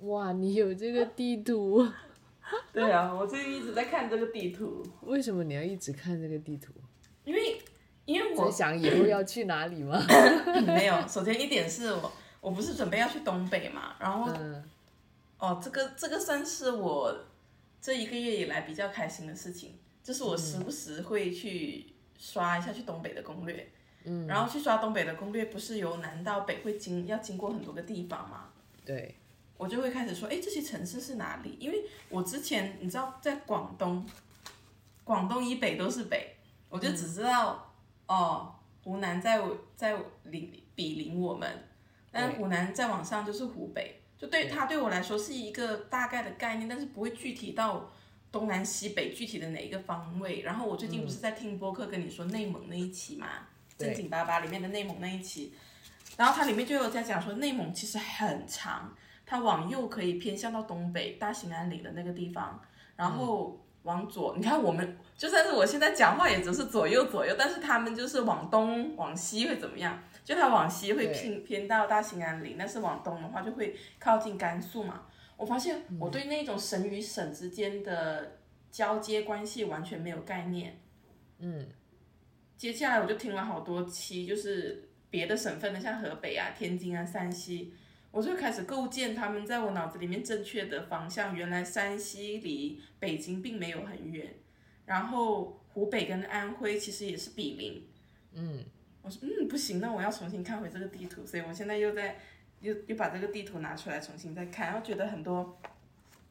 哇，你有这个地图？对啊，我最近一直在看这个地图，为什么你要一直看这个地图？因为因为我在我想以后要去哪里吗？没有，首先一点是我我不是准备要去东北嘛，然后嗯哦，这个这个算是我这一个月以来比较开心的事情，就是我时不时会去刷一下去东北的攻略，嗯，然后去刷东北的攻略，不是由南到北会经要经过很多个地方吗，对，我就会开始说，哎，这些城市是哪里？因为我之前你知道，在广东，广东以北都是北，我就只知道、哦，湖南在在邻比邻我们，但对湖南再往上就是湖北，就对它对我来说是一个大概的概念，但是不会具体到东南西北具体的哪一个方位。然后我最近不是在听播客跟你说内蒙那一期嘛，对正经巴巴里面的内蒙那一期，然后它里面就有在讲说内蒙其实很长。它往右可以偏向到东北大兴安岭的那个地方，然后往左，你看我们就算是我现在讲话也只是左右左右，但是他们就是往东往西会怎么样？就它往西会偏偏到大兴安岭，但是往东的话就会靠近甘肃嘛。我发现我对那种省与省之间的交接关系完全没有概念。嗯，接下来我就听了好多期，就是别的省份的，像河北啊、天津啊、山西，我就开始构建他们在我脑子里面正确的方向。原来山西离北京并没有很远，然后湖北跟安徽其实也是比邻。嗯，我说嗯不行，那我要重新看回这个地图，所以我现在又在又又把这个地图拿出来重新再看，然后觉得很多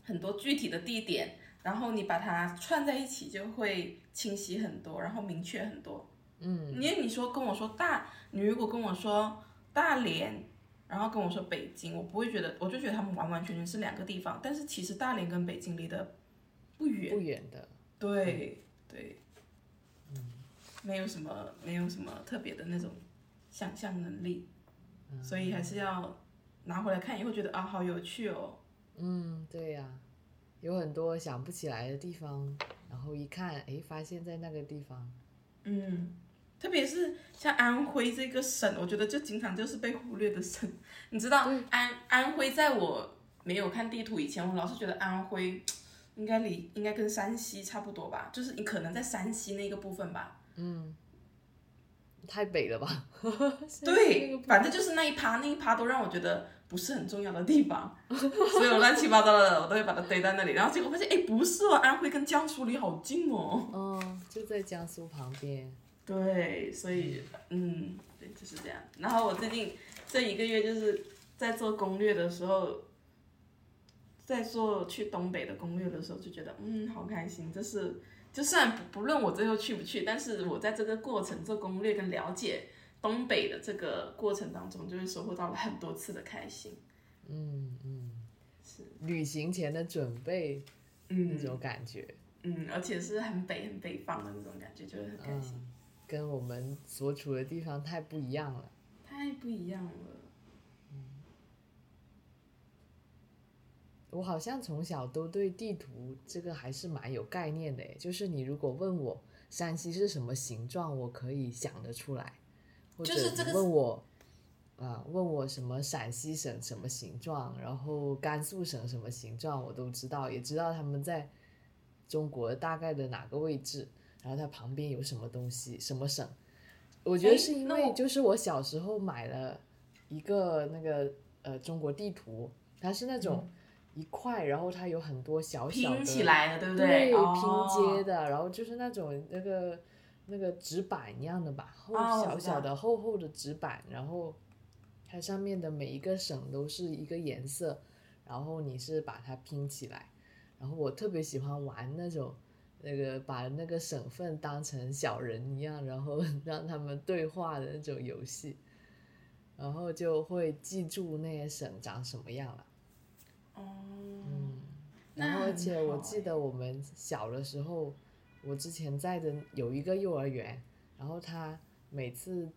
很多具体的地点，然后你把它串在一起就会清晰很多，然后明确很多。嗯，因为你说跟我说大，你如果跟我说大连，然后跟我说北京，我不会觉得，我就觉得他们完完全全是两个地方，但是其实大连跟北京离得不远。不远的，对对，嗯。没有什么没有什么特别的那种想象能力，所以还是要拿回来看以后觉得啊好有趣哦。嗯，对呀、有很多想不起来的地方，然后一看，哎，发现在那个地方。嗯，特别是像安徽这个省，我觉得就经常就是被忽略的省。你知道安安徽在我没有看地图以前，我老是觉得安徽应该离应该跟山西差不多吧，就是你可能在山西那个部分吧。嗯太北了吧？对，反正就是那一趴，那一趴都让我觉得不是很重要的地方，所有乱七八糟的我都会把它堆在那里。然后结果发现，哎，不是哦，安徽跟江苏离好近哦。哦，就在江苏旁边。对，所以嗯，对，就是这样。然后我最近这一个月就是在做攻略的时候，在做去东北的攻略的时候，就觉得嗯，好开心。这是就算不不论我最后去不去，但是我在这个过程做攻略跟了解东北的这个过程当中，就是收获到了很多次的开心。嗯嗯，是。旅行前的准备嗯。那种感觉，嗯，而且是很北很北方的那种感觉，就是很开心，嗯，跟我们所处的地方太不一样了。太不一样了。我好像从小都对地图这个还是蛮有概念的诶，就是你如果问我山西是什么形状，我可以想得出来，或者你问我啊、问我什么陕西省什么形状，然后甘肃省什么形状，我都知道，也知道他们在中国大概的哪个位置，然后它旁边有什么东西，什么省。我觉得是因为就是我小时候买了一个那个呃中国地图，它是那种一块，然后它有很多小小的嗯拼起来的，对不对对拼接的，然后就是那种那个那个纸板一样的吧，厚小小的厚厚的纸板，然后它上面的每一个省都是一个颜色，然后你是把它拼起来，然后我特别喜欢玩那种。那个把那个省份当成小人一样，然后 让他们对话的那种游戏，然后就会记住那些省长什么样了。哦，然后，而且我记得我们小的时候，我之前在的有一个幼儿园，然后他每次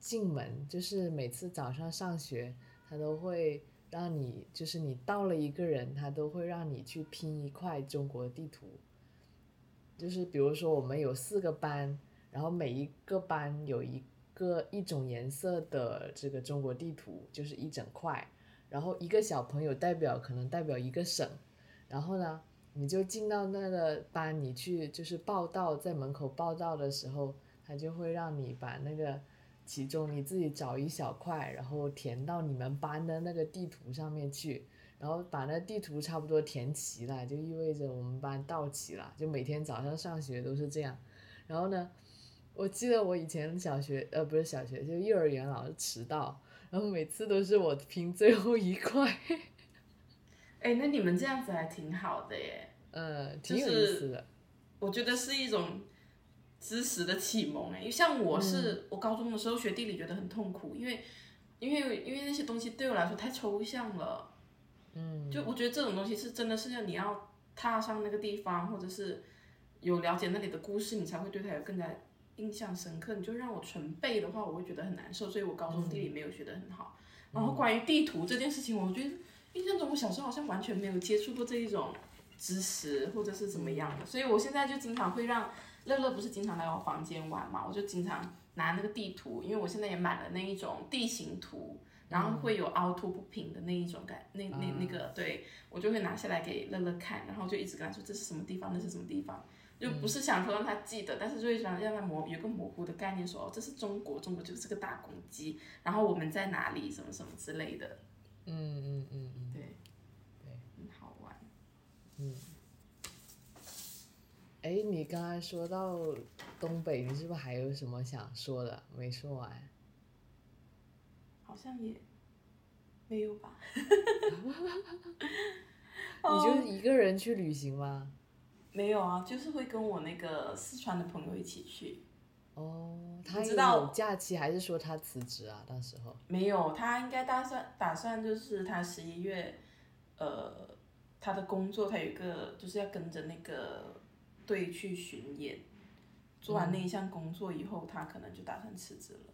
进门，就是每次早上上学，他都会让你，就是你到了一个人，他都会让你去拼一块中国地图。就是比如说我们有四个班，然后每一个班有一个一种颜色的这个中国地图，就是一整块。然后一个小朋友代表可能代表一个省，然后呢，你就进到那个班，你去就是报到，在门口报到的时候，他就会让你把那个其中你自己找一小块，然后填到你们班的那个地图上面去，然后把那地图差不多填齐了，就意味着我们班到齐了，就每天早上上学都是这样。然后呢，我记得我以前小学呃不是小学，就幼儿园老是迟到，然后每次都是我拼最后一块，哎，那你们这样子还挺好的耶。呃，挺有意思的。我觉得是一种知识的启蒙哎，像我是、嗯我高中的时候学地理觉得很痛苦，因为因为因为那些东西对我来说太抽象了。嗯，就我觉得这种东西是真的是要你要踏上那个地方，或者是有了解那里的故事，你才会对它有更加印象深刻。你就让我纯背的话，我会觉得很难受，所以我高中地理没有学得很好。然后关于地图这件事情，我觉得印象中我小时候好像完全没有接触过这一种知识，或者是怎么样的，所以我现在就经常会让乐乐不是经常来我房间玩嘛，我就经常拿那个地图，因为我现在也买了那一种地形图。然后会有凹凸不平的那一种感，那那那个，对我就会拿下来给乐乐看，然后就一直跟他说这是什么地方，那是什么地方，就不是想说让他记得，但是就会想让他模有个模糊的概念说，哦，这是中国，中国就是个大公鸡，然后我们在哪里，什么什么之类的，嗯嗯嗯嗯，对，对，很好玩。嗯。哎，你刚才说到东北，你是不是还有什么想说的？没说完？好像也没有吧？你就一个人去旅行吗？没有啊，就是会跟我那个四川的朋友一起去。哦，他知道有假期，还是说他辞职啊？到时候，没有，他应该打算打算就是他十一月，呃，他的工作他有一个就是要跟着那个队去巡演，做完那一项工作以后，他可能就打算辞职了。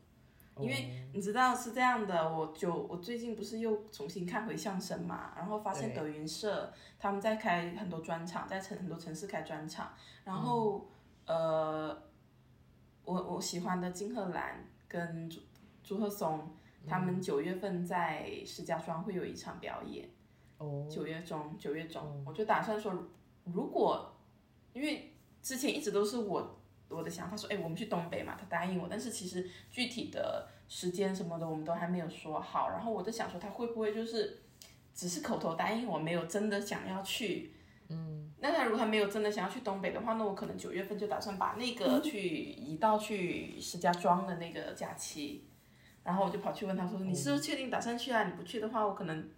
因为你知道是这样的，我就我最近不是又重新看回相声嘛，然后发现德云社他们在开很多专场，在城很多城市开专场，然后、呃，我我喜欢的金鹤兰跟朱朱鹤松，他们九月份在石家庄会有一场表演，哦，九月中九月中，我就打算说，如果因为之前一直都是我我的想法说，哎，我们去东北嘛，他答应我，但是其实具体的时间什么的我们都还没有说好，然后我就想说他会不会就是只是口头答应我，没有真的想要去。嗯，那他如果他没有真的想要去东北的话，那我可能九月份就打算把那个去移到去石家庄的那个假期，然后我就跑去问他说，你是不是确定打算去啊？你不去的话，我可能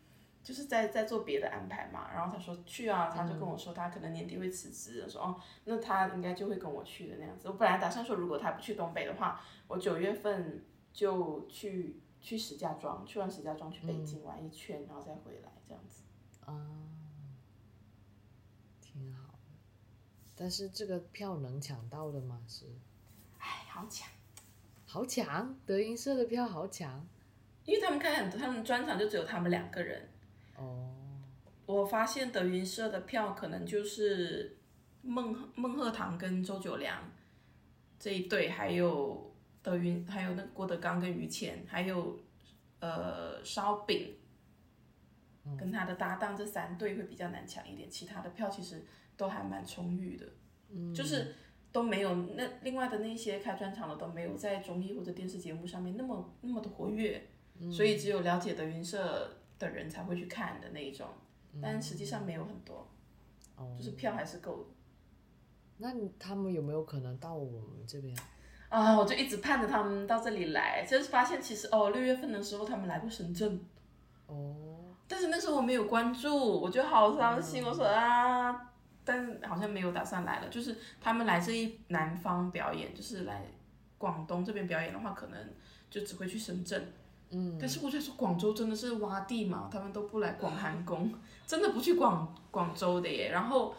就是在在做别的安排嘛。然后他说去啊，他就跟我说他可能年底会辞职，说哦，那他应该就会跟我去的那样子。我本来打算说，如果他不去东北的话，我九月份就去去石家庄，去完石家庄去北京玩一圈，然后再回来这样子。啊，挺好的。但是这个票能抢到的吗？是哎，好抢，好抢，德云社的票好抢因为他们开很多，他们专场就只有他们两个人。哦。我发现德云社的票可能就是孟孟鹤堂跟周九良这一对，还有德云，还有那个郭德纲跟于谦，还有呃烧饼跟他的搭档这三对会比较难抢一点，其他的票其实都还蛮充裕的，就是都没有那另外的那些开专场的都没有在综艺或者电视节目上面那么那么的活跃，所以只有了解德云社的人才会去看的那一种。但实际上没有很多，就是票还是够的。那他们有没有可能到我们这边？啊，我就一直盼着他们到这里来，就是发现其实哦，六月份的时候他们来过深圳，哦，但是那时候我没有关注，我就好伤心。我说啊，但好像没有打算来了。就是他们来这一南方表演，就是来广东这边表演的话，可能就只会去深圳。嗯，但是我在说广州真的是洼地嘛，他们都不来广寒宫，真的不去广广州的耶。然后，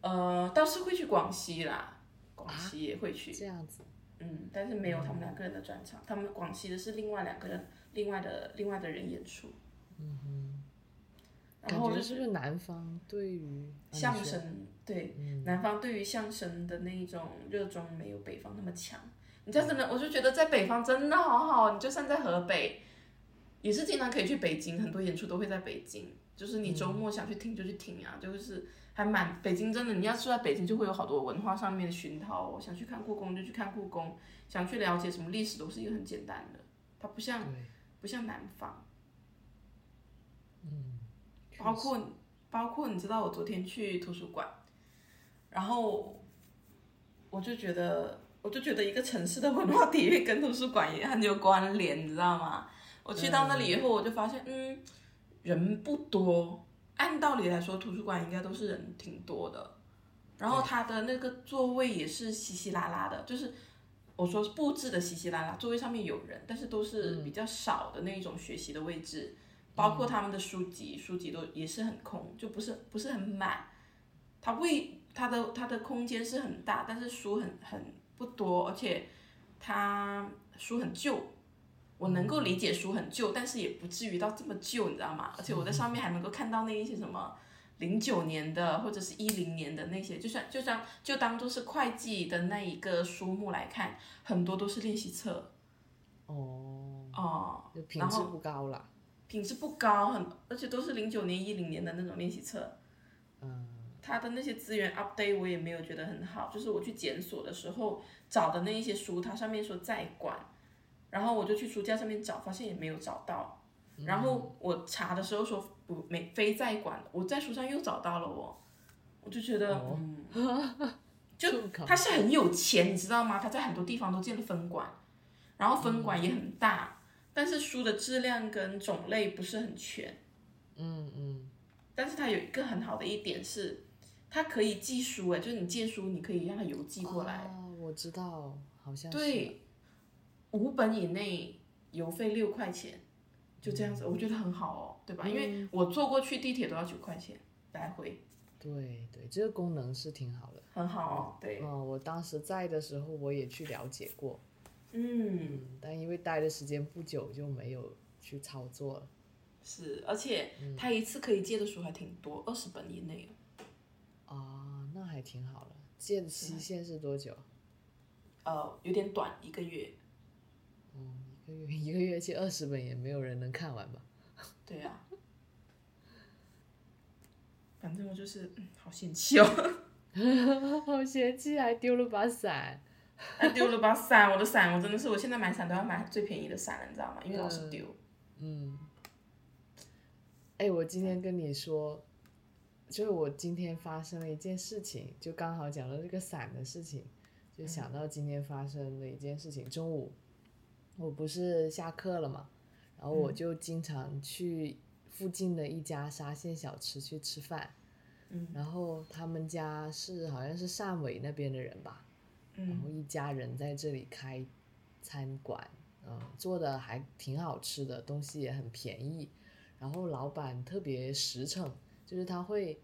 呃，倒是会去广西啦，广西也会去。这样子，嗯，但是没有他们两个人的专场，他们广西的是另外两个人，另外的另外的人演出。嗯哼。然感后就是不是南方对于相声，对，南方对于相声的那一种热衷没有北方那么强。你知道真的，我就觉得在北方真的好好，你就算在河北，也是经常可以去北京，很多演出都会在北京，就是你周末想去听就去听啊，就是还蛮北京真的，你要住在北京就会有好多文化上面的熏陶哦，想去看故宫就去看故宫，想去了解什么历史都是一个很简单的，它不像，不像南方，嗯，包括包括你知道我昨天去图书馆，然后我就觉得我就觉得一个城市的文化底蕴跟图书馆也很有关联，你知道吗？我去到那里以后，我就发现，嗯，人不多，按道理来说，图书馆应该都是人挺多的，然后它的那个座位也是稀稀拉拉的，就是我说布置的稀稀拉拉，座位上面有人，但是都是比较少的那一种学习的位置。包括他们的书籍，书籍都也是很空，就不是不是很满。它位它的它的空间是很大，但是书很很不多，而且它书很旧。我能够理解书很旧，但是也不至于到这么旧，你知道吗？而且我在上面还能够看到那一些什么零九年的或者是一零年的那些，就算就像就当做是会计的那一个书目来看，很多都是练习册哦，哦。就品质不高啦。品质不高，很而且都是零九年、一零年的那种练习册。嗯，它的那些资源 update 我也没有觉得很好，就是我去检索的时候找的那一些书，它上面说在馆，然后我就去书架上面找，发现也没有找到。然后我查的时候说不没非在馆，我在书上又找到了我，我就觉得、哦嗯，就他是很有钱，你知道吗？他在很多地方都建了分馆，然后分馆也很大，但是书的质量跟种类不是很全。嗯嗯，但是它有一个很好的一点是，它可以寄书哎，就是你借书你可以让它邮寄过来，哦，我知道，好像是。对，五本以内邮费六块钱，就这样子，我觉得很好哦，对吧？因为我坐过去地铁都要九块钱来回，对对，这个功能是挺好的。很好哦，对，嗯，我当时在的时候，我也去了解过，嗯，嗯，但因为待的时间不久，就没有去操作了。是，而且他一次可以借的书还挺多，二十本以内还挺好了。借的期限是多久？呃，有点短，一个月，一个月一个月借二十本，也没有人能看完吧？对呀、反正我就是，嗯，好嫌弃哦。好嫌弃，还丢了把伞。还丢了把伞，我的伞，我真的是，我现在买伞都要买最便宜的伞了，你知道吗？因为老是丢。嗯。哎，我今天跟你说，就是我今天发生了一件事情，就刚好讲到这个伞的事情，就想到今天发生的一件事情。中午我不是下课了嘛，然后我就经常去附近的一家沙县小吃去吃饭。嗯。然后他们家是好像是汕尾那边的人吧，然嗯后一家人在这里开餐馆，嗯，做的还挺好吃的，东西也很便宜。然后老板特别实诚，就是他会，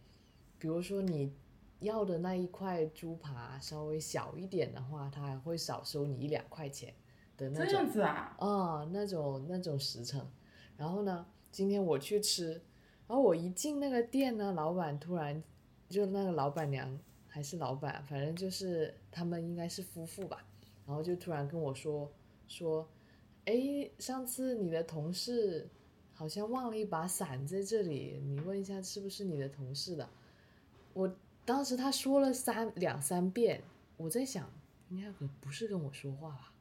比如说你要的那一块猪扒稍微小一点的话，他还会少收你一两块钱的那这种。样子啊？啊、那种那种实诚。然后呢，今天我去吃，然后我一进那个店呢，老板突然就那个老板娘还是老板，反正就是他们应该是夫妇吧，然后就突然跟我说说，哎，上次你的同事好像忘了一把伞在这里，你问一下是不是你的同事的。我当时他说了三两三遍，我在想，应该不是跟我说话吧。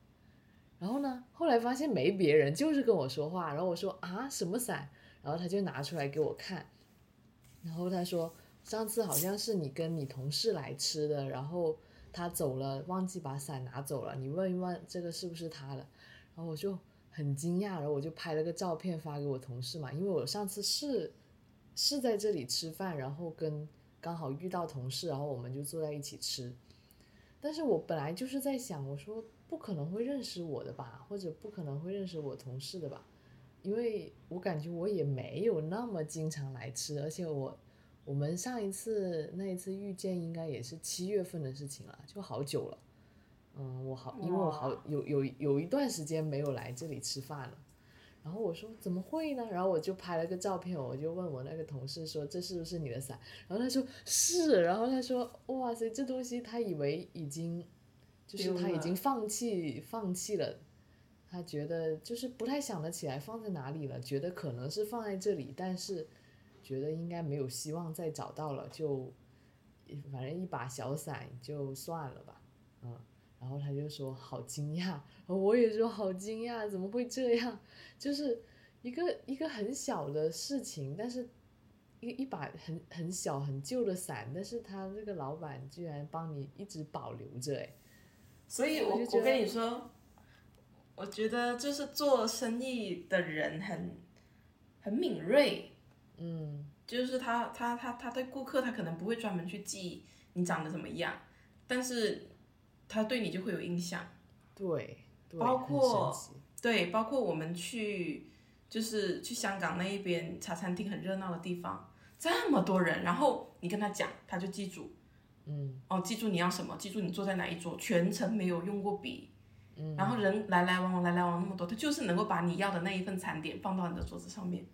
然后呢，后来发现没别人，就是跟我说话。然后我说啊，什么伞？然后他就拿出来给我看。然后他说，上次好像是你跟你同事来吃的，然后他走了，忘记把伞拿走了。你问一问这个是不是他的？然后我就很惊讶，然后我就拍了个照片发给我同事嘛，因为我上次是是在这里吃饭，然后跟刚好遇到同事，然后我们就坐在一起吃。但是我本来就是在想，我说不可能会认识我的吧，或者不可能会认识我同事的吧，因为我感觉我也没有那么经常来吃，而且我我们上一次那一次遇见应该也是七月份的事情了，就好久了。嗯，我好，因为我好有有有一段时间没有来这里吃饭了。然后我说怎么会呢？然后我就拍了个照片，我就问我那个同事说这是不是你的伞？然后他说是，然后他说哇塞，这东西他以为已经就是他已经放弃放弃了，他觉得就是不太想得起来放在哪里了，觉得可能是放在这里，但是觉得应该没有希望再找到了，就反正一把小伞就算了吧，嗯，然后他就说好惊讶，然后我也说好惊讶，怎么会这样？就是一个一个很小的事情，但是一一把很很小很旧的伞，但是他这个老板居然帮你一直保留着，哎，所以我我就觉得我跟你说，我觉得就是做生意的人很很敏锐，嗯。就是他他他他对顾客他可能不会专门去记你长得怎么样，但是他对你就会有印象。对，对包括对，包括我们去就是去香港那一边茶餐厅很热闹的地方，这么多人，然后你跟他讲，他就记住。嗯哦，记住你要什么，记住你坐在哪一桌，全程没有用过笔，嗯然后人来来往往，来来往往那么多，他就是能够把你要的那一份餐点放到你的桌子上面。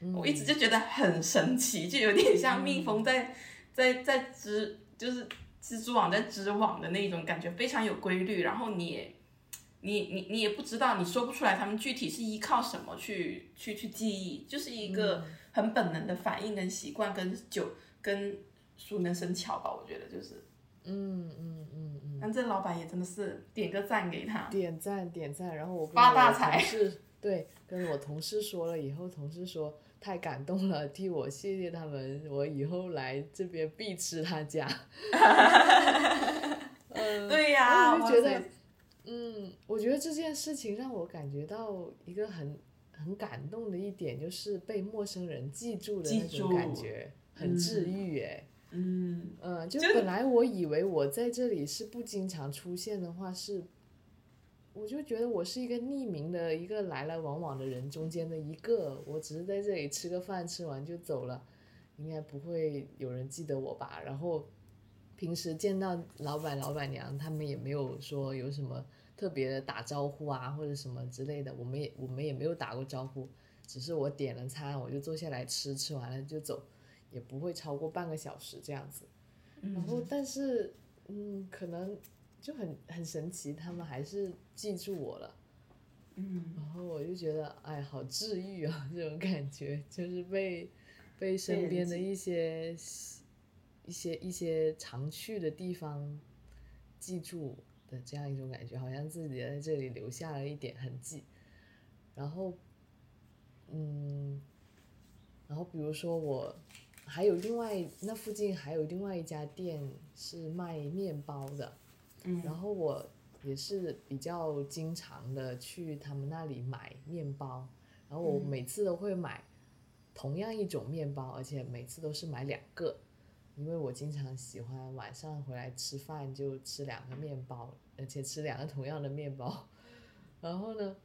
嗯我一直就觉得很神奇，就有点像蜜蜂在、在在织，就是蜘蛛网在织网的那种感觉，非常有规律。然后你也你你你也不知道，你说不出来他们具体是依靠什么去去去记忆，就是一个很本能的反应跟习惯跟久跟熟能生巧吧，我觉得就是。嗯嗯嗯嗯，但这老板也真的是点个赞给他。点赞点赞，然后我跟发大财对跟我同事说了以后，同事说太感动了，替我谢谢他们，我以后来这边必吃他家。嗯，对呀、我就觉得，嗯，我觉得这件事情让我感觉到一个很很感动的一点，就是被陌生人记住的那种感觉，很治愈哎。嗯，就本来我以为我在这里是不经常出现的话是，我就觉得我是一个匿名的一个来来往往的人中间的一个，我只是在这里吃个饭，吃完就走了，应该不会有人记得我吧？然后平时见到老板老板娘，他们也没有说有什么特别的打招呼啊或者什么之类的，我们也我们也没有打过招呼，只是我点了餐，我就坐下来吃，吃完了就走。也不会超过半个小时这样子。然后，但是，嗯，可能就很很神奇，他们还是记住我了。嗯，然后我就觉得，哎，好治愈啊，这种感觉，就是被被身边的一些一些一些常去的地方记住的这样一种感觉，好像自己在这里留下了一点痕迹。然后，嗯，然后比如说我还有另外那附近还有另外一家店是卖面包的，嗯然后我也是比较经常的去他们那里买面包，然后我嗯每次都会买同样一种面包，而且每次都是买两个，因为我经常喜欢晚上回来吃饭就吃两个面包，而且吃两个同样的面包，然后呢，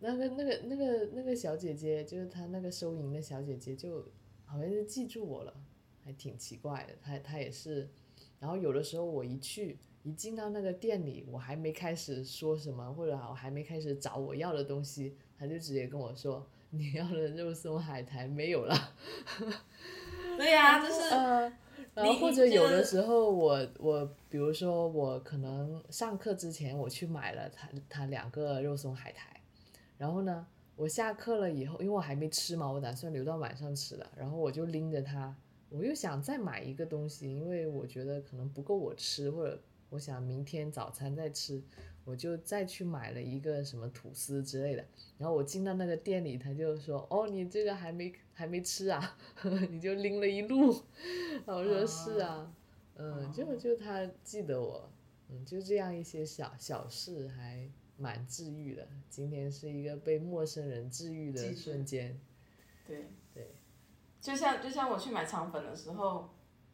那个那个那个那个小姐姐，就是她那个收银的小姐姐，就好像是记住我了，还挺奇怪的。她她也是，然后有的时候我一去一进到那个店里，我还没开始说什么，或者我还没开始找我要的东西，他就直接跟我说：“你要的肉松海苔没有了。”对呀、就是呃，然后或者有的时候我我比如说我可能上课之前我去买了他他两个肉松海苔，然后呢我下课了以后，因为我还没吃嘛，我打算留到晚上吃的，然后我就拎着它，我又想再买一个东西，因为我觉得可能不够我吃，或者我想明天早餐再吃，我就再去买了一个什么吐司之类的。然后我进到那个店里，他就说：“哦，你这个还没还没吃啊，你就拎了一路。”然后我说：“是啊，嗯，就就他记得我，嗯，就这样一些小小事还蛮治愈的。今天是一个被陌生人治愈的瞬间，对对，就像就像我去买肠粉的时候，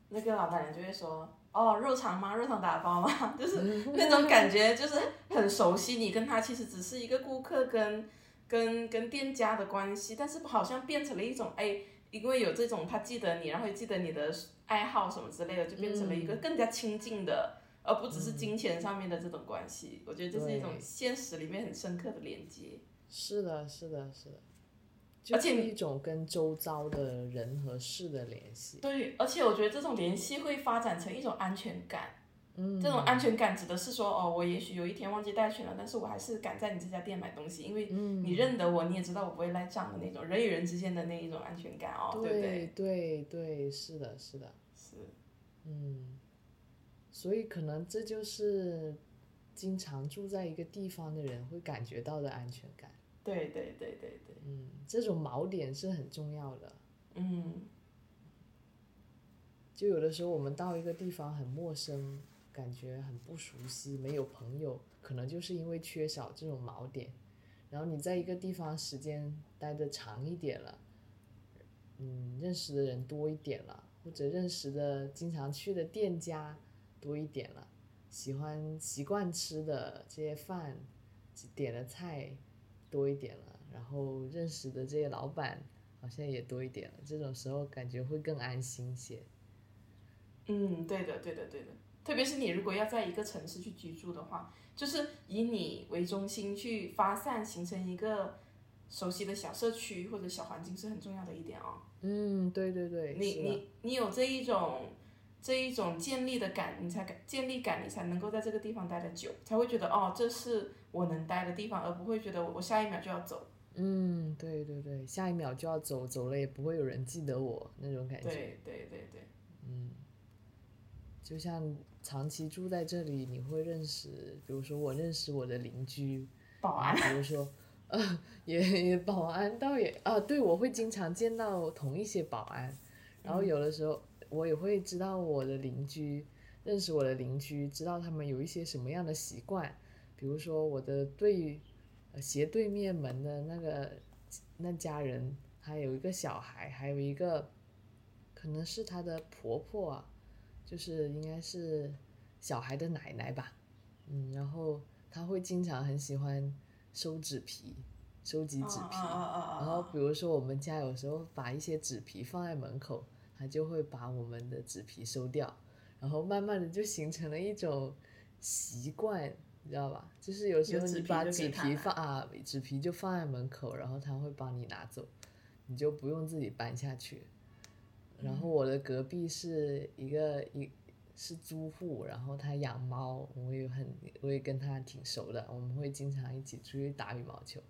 那个老板娘就会说：“哦，肉肠吗？肉肠打包吗？” 就是那种感觉，就是很熟悉。你跟他其实只是一个顾客跟跟跟店家的关系，但是好像变成了一种哎，因为有这种他记得你，然后记得你的爱好什么之类的，就变成了一个更加亲近的。而不只是金钱上面的这种关系，我觉得这是一种现实里面很深刻的连接。是的，是的，是的，而且一种跟周遭的人和事的联系。对，而且我觉得这种联系会发展成一种安全感。嗯，这种安全感指的是说，哦，我也许有一天忘记带钱了，但是我还是敢在你这家店买东西，因为嗯你认得我，你也知道我不会赖账的那种人与人之间的那一种安全感哦，对不对？对对对，是的，是的，是，嗯，所以可能这就是经常住在一个地方的人会感觉到的安全感。对对对对对，嗯，这种锚点是很重要的。嗯就有的时候我们到一个地方很陌生，感觉很不熟悉，没有朋友，可能就是因为缺少这种锚点。然后你在一个地方时间待的长一点了，嗯，认识的人多一点了，或者认识的经常去的店家多一点了，喜欢习惯吃的这些饭，点的菜多一点了，然后认识的这些老板好像也多一点了，这种时候感觉会更安心些。嗯，对的对的对的，特别是你如果要在一个城市去居住的话，就是以你为中心去发散，形成一个熟悉的小社区或者小环境是很重要的一点哦。嗯，对对对，你你你有这一种这一种建立的感，你才感建立感，你才能够在这个地方待得久，才会觉得哦，这是我能待的地方，而不会觉得我我下一秒就要走。嗯，对对对，下一秒就要走，走了也不会有人记得我那种感觉。对对对对，就像长期住在这里，你会认识，比如说我认识我的邻居，保安。比如说，呃，也也保安倒也啊，对我会经常见到同一些保安，然后有的时候我也会知道我的邻居，认识我的邻居，知道他们有一些什么样的习惯，比如说我的对呃斜对面门的那个那家人，还有一个小孩，还有一个可能是她的婆婆啊，就是应该是小孩的奶奶吧，嗯，然后她会经常很喜欢收纸皮，收集纸皮，然后比如说我们家有时候把一些纸皮放在门口，她就会把我们的纸皮收掉，然后慢慢的就形成了一种习惯，你知道吧？就是有时候你把纸皮放啊，纸皮就放在门口，然后他会帮你拿走，你就不用自己搬下去。然后我的隔壁是一个一是租户，然后他养猫，我也很我也跟他挺熟的，我们会经常一起出去打羽毛球。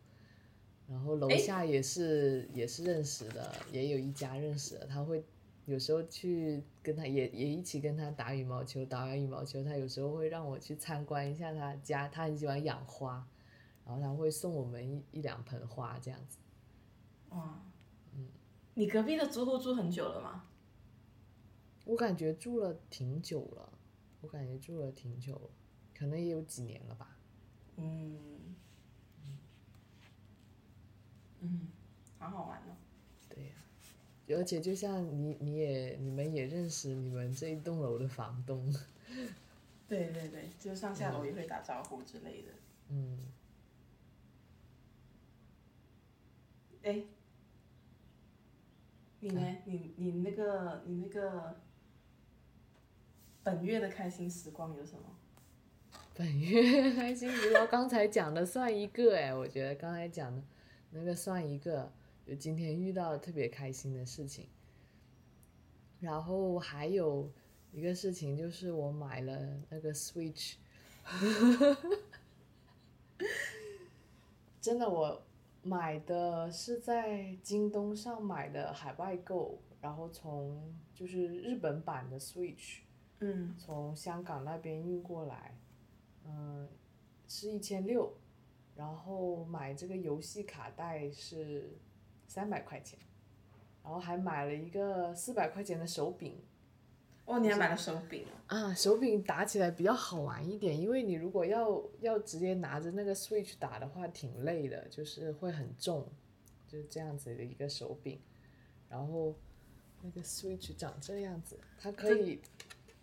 然后楼下也是也是认识的，也有一家认识的，他会有时候去跟他也也一起跟他打羽毛球，打完羽毛球，他有时候会让我去参观一下他家，他很喜欢养花，然后他会送我们一一两盆花这样子。哇，嗯你隔壁的租户住很久了吗？我感觉住了挺久了，我感觉住了挺久了，可能也有几年了吧。嗯，嗯，好好玩哦。而且就像你你也你们也认识你们这一栋楼的房东，对对对，就上下楼也会打招呼之类的。嗯，哎，你呢？你你那个你那个本月的开心时光有什么？本月开心时光刚才讲的算一个哎，我觉得刚才讲的那个算一个，就今天遇到特别开心的事情。然后还有一个事情就是我买了那个 Switch，真的我买的是在京东上买的海外购，然后从就是日本版的 Switch。嗯，从香港那边运过来，嗯，是一千六，然后买这个游戏卡带是三百块钱，然后还买了一个四百块钱的手柄哦，你还买了手柄啊？啊，手柄打起来比较好玩一点，因为你如果要要直接拿着那个 Switch 打的话，挺累的，就是会很重，就是这样子的一个手柄，然后那个 Switch 长这样子，它可以。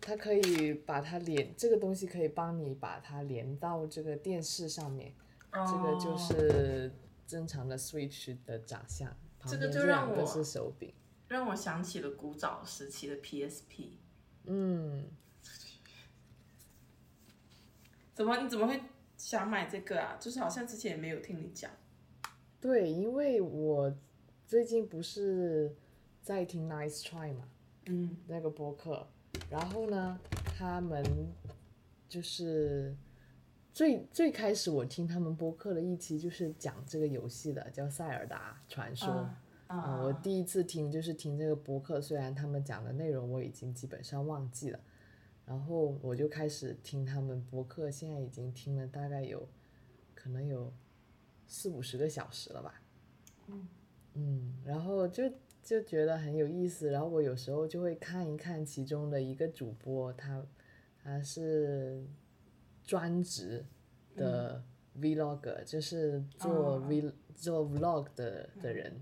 它可以把它连这个东西可以帮你把它连到这个电视上面，这个就哦是正常的 Switch 的长相，旁这个边就让我是手柄。让我想起了古早时期的 PSP。嗯，怎么你怎么会想买这个啊？就是好像之前也没有听你讲。对，因为我最近不是在听 Nice Try 嘛，嗯那个播客，然后呢，他们就是最最开始我听他们播客的一期就是讲这个游戏的，叫《塞尔达传说》。啊嗯，我第一次听就是听这个播客，虽然他们讲的内容我已经基本上忘记了，然后我就开始听他们播客，现在已经听了大概有可能有四五十个小时了吧。嗯，然后就就觉得很有意思，然后我有时候就会看一看其中的一个主播，他他是专职的 vlogger，、就是做哦。v、做 vlog 的的人，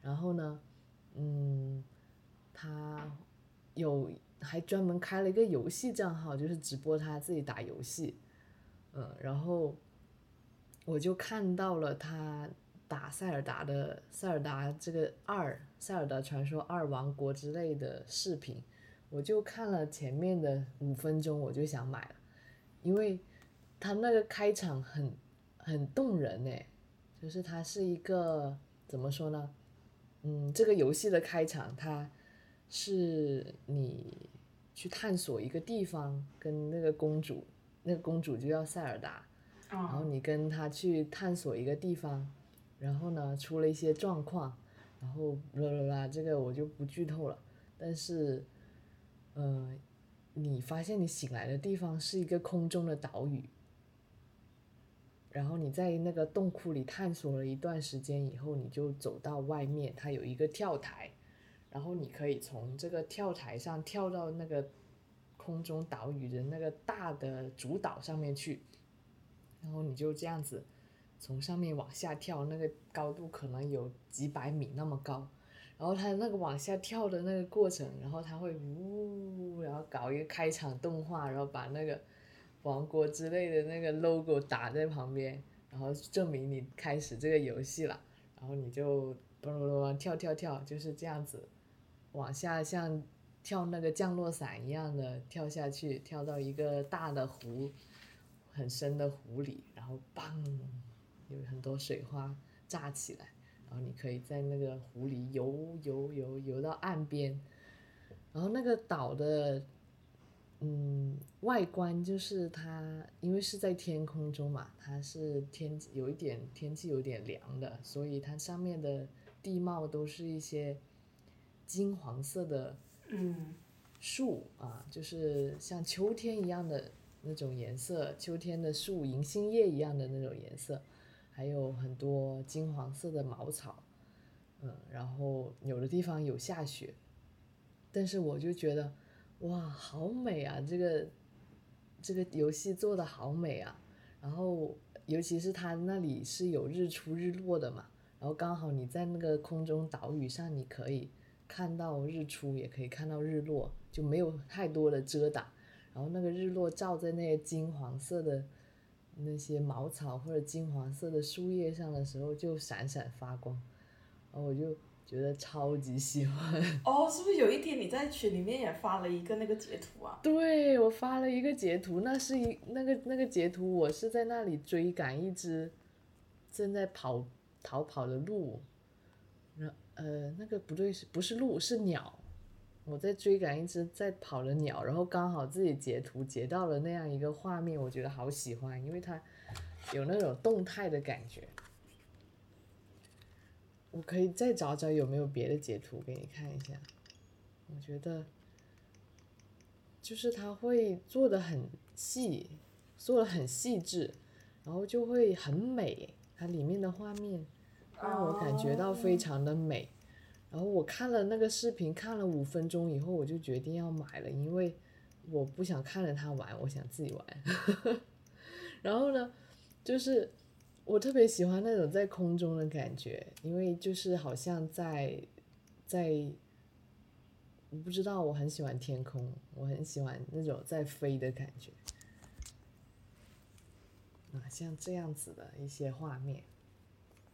然后呢，嗯，他有还专门开了一个游戏账号，就是直播他自己打游戏，嗯，然后我就看到了他打塞尔达的塞尔达这个二塞尔达传说二王国之类的视频，我就看了前面的五分钟，我就想买了，因为他那个开场很很动人诶，就是它是一个怎么说呢？嗯，这个游戏的开场，它是你去探索一个地方，跟那个公主，那个公主就叫塞尔达，然后哦，你跟他去探索一个地方，然后呢出了一些状况，然后啦啦啦，这个我就不剧透了。但是，呃，你发现你醒来的地方是一个空中的岛屿，然后你在那个洞窟里探索了一段时间以后，你就走到外面，它有一个跳台，然后你可以从这个跳台上跳到那个空中岛屿的那个大的主岛上面去。然后你就这样子从上面往下跳，那个高度可能有几百米那么高。然后它那个往下跳的那个过程，然后它会呜，然后搞一个开场动画，然后把那个王国之类的那个 logo 打在旁边，然后证明你开始这个游戏了。然后你就嘣嘣嘣跳跳跳，就是这样子往下像跳那个降落伞一样的跳下去，跳到一个大的湖，很深的湖里，然后嘣，有很多水花炸起来，然后你可以在那个湖里游游游游到岸边，然后那个岛的。嗯，外观就是它，因为是在天空中嘛，它是天有一点天气有点凉的，所以它上面的地貌都是一些金黄色的嗯树啊，就是像秋天一样的那种颜色，秋天的树银杏叶一样的那种颜色，还有很多金黄色的茅草，嗯，然后有的地方有下雪，但是我就觉得哇，好美啊！这个这个游戏做的好美啊，然后尤其是它那里是有日出日落的嘛，然后刚好你在那个空中岛屿上，你可以看到日出，也可以看到日落，就没有太多的遮挡。然后那个日落照在那些金黄色的那些茅草或者金黄色的树叶上的时候，就闪闪发光，然后我就觉得超级喜欢。哦，是不是有一天你在群里面也发了一个那个截图啊？对我发了一个截图，那是一那个那个截图，我是在那里追赶一只正在跑逃跑的鹿，然呃那个不对是不是鹿是鸟，我在追赶一只在跑的鸟，然后刚好自己截图截到了那样一个画面，我觉得好喜欢，因为它有那种动态的感觉。我可以再找找有没有别的截图给你看一下，我觉得。就是它会做的很细，做的很细致，然后就会很美，它里面的画面让我感觉到非常的美。然后我看了那个视频，看了五分钟以后，我就决定要买了，因为我不想看着他玩，我想自己玩。然后呢，就是我特别喜欢那种在空中的感觉，因为就是好像在在。我不知道，我很喜欢天空，我很喜欢那种在飞的感觉。啊，像这样子的一些画面，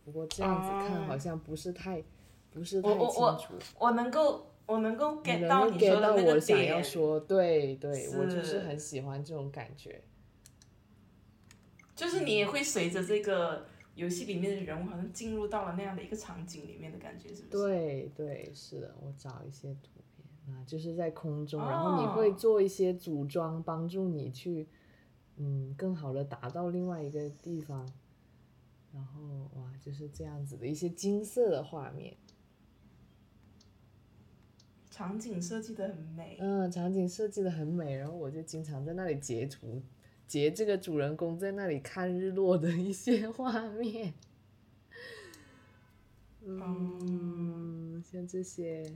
不过这样子看哦好像不是太，不是太我我我。我能够我能够你 get 到你说的那个到我想要，说，对对，我就是是很喜欢这种感觉。就是你也会随着这个游戏里面的人物，好像进入到了那样的一个场景里面的感觉，是不是？对对，是的，我找一些图片啊，就是在空中，然后你哦会做一些组装，帮助你去嗯更好的达到另外一个地方，然后哇就是这样子的一些金色的画面，场景设计的很美。嗯，场景设计的很美，然后我就经常在那里截图，截这个主人公在那里看日落的一些画面。嗯，像这些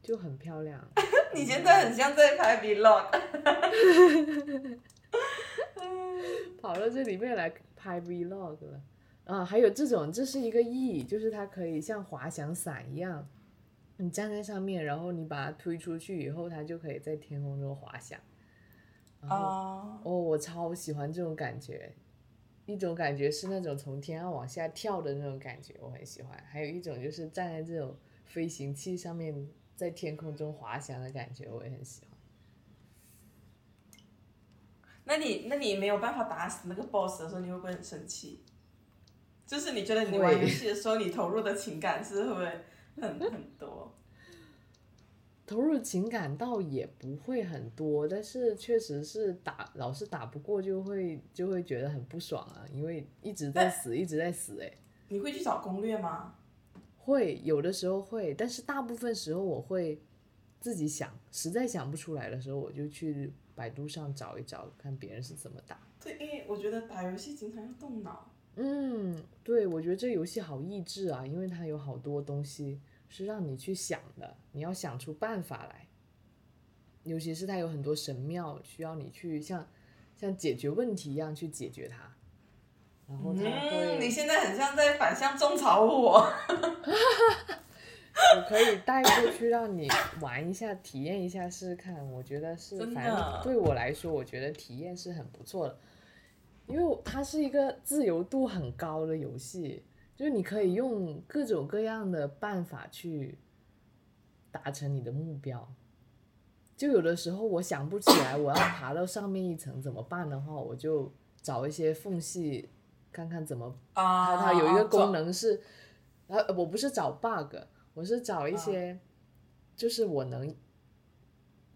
就很漂亮。你现在很像在拍 vlog。跑到这里面来拍 vlog 了啊！还有这种，这是一个翼，就是它可以像滑翔伞一样，你站在上面，然后你把它推出去以后，它就可以在天空中滑翔。哦，我超喜欢这种感觉，一种感觉是那种从天上往下跳的那种感觉，我很喜欢；还有一种就是站在这种飞行器上面，在天空中滑翔的感觉，我也很喜欢。那你那你没有办法打死那个 boss 的时候，你会不会很生气？就是你觉得你玩游戏的时候，你投入的情感是会不会很很多？投入情感倒也不会很多，但是确实是打老是打不过就会就会觉得很不爽啊，因为一直在死，一直在死哎。你会去找攻略吗？会有的时候会，但是大部分时候我会自己想，实在想不出来的时候，我就去百度上找一找，看别人是怎么打。对，因为我觉得打游戏经常要动脑。嗯，对，我觉得这游戏好益智啊，因为它有好多东西是让你去想的，你要想出办法来。尤其是它有很多神庙，需要你去像像解决问题一样去解决它。然后它会，嗯，你现在很像在反向种草我。我 可以带过去让你玩一下，体验一下试试看。我觉得是，反正对我来说，我觉得体验是很不错的，因为它是一个自由度很高的游戏，就是你可以用各种各样的办法去达成你的目标。就有的时候我想不起来我要爬到上面一层怎么办的话，我就找一些缝隙，看看怎么啊，它它有一个功能是，呃，我不是找 bug，我是找一些，就是我能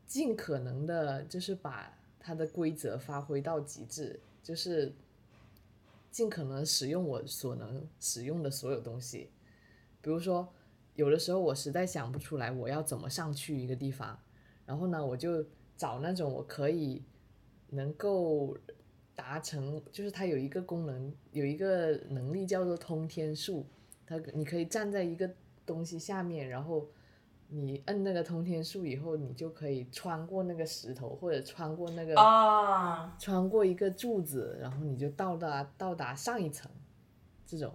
尽可能的，就是把它的规则发挥到极致，就是尽可能使用我所能使用的所有东西。比如说，有的时候我实在想不出来我要怎么上去一个地方，然后呢，我就找那种我可以能够达成，就是它有一个功能，有一个能力叫做通天术，它你可以站在一个东西下面，然后你摁那个通天术以后，你就可以穿过那个石头，或者穿过那个、啊，穿过一个柱子，然后你就到达到达上一层，这种。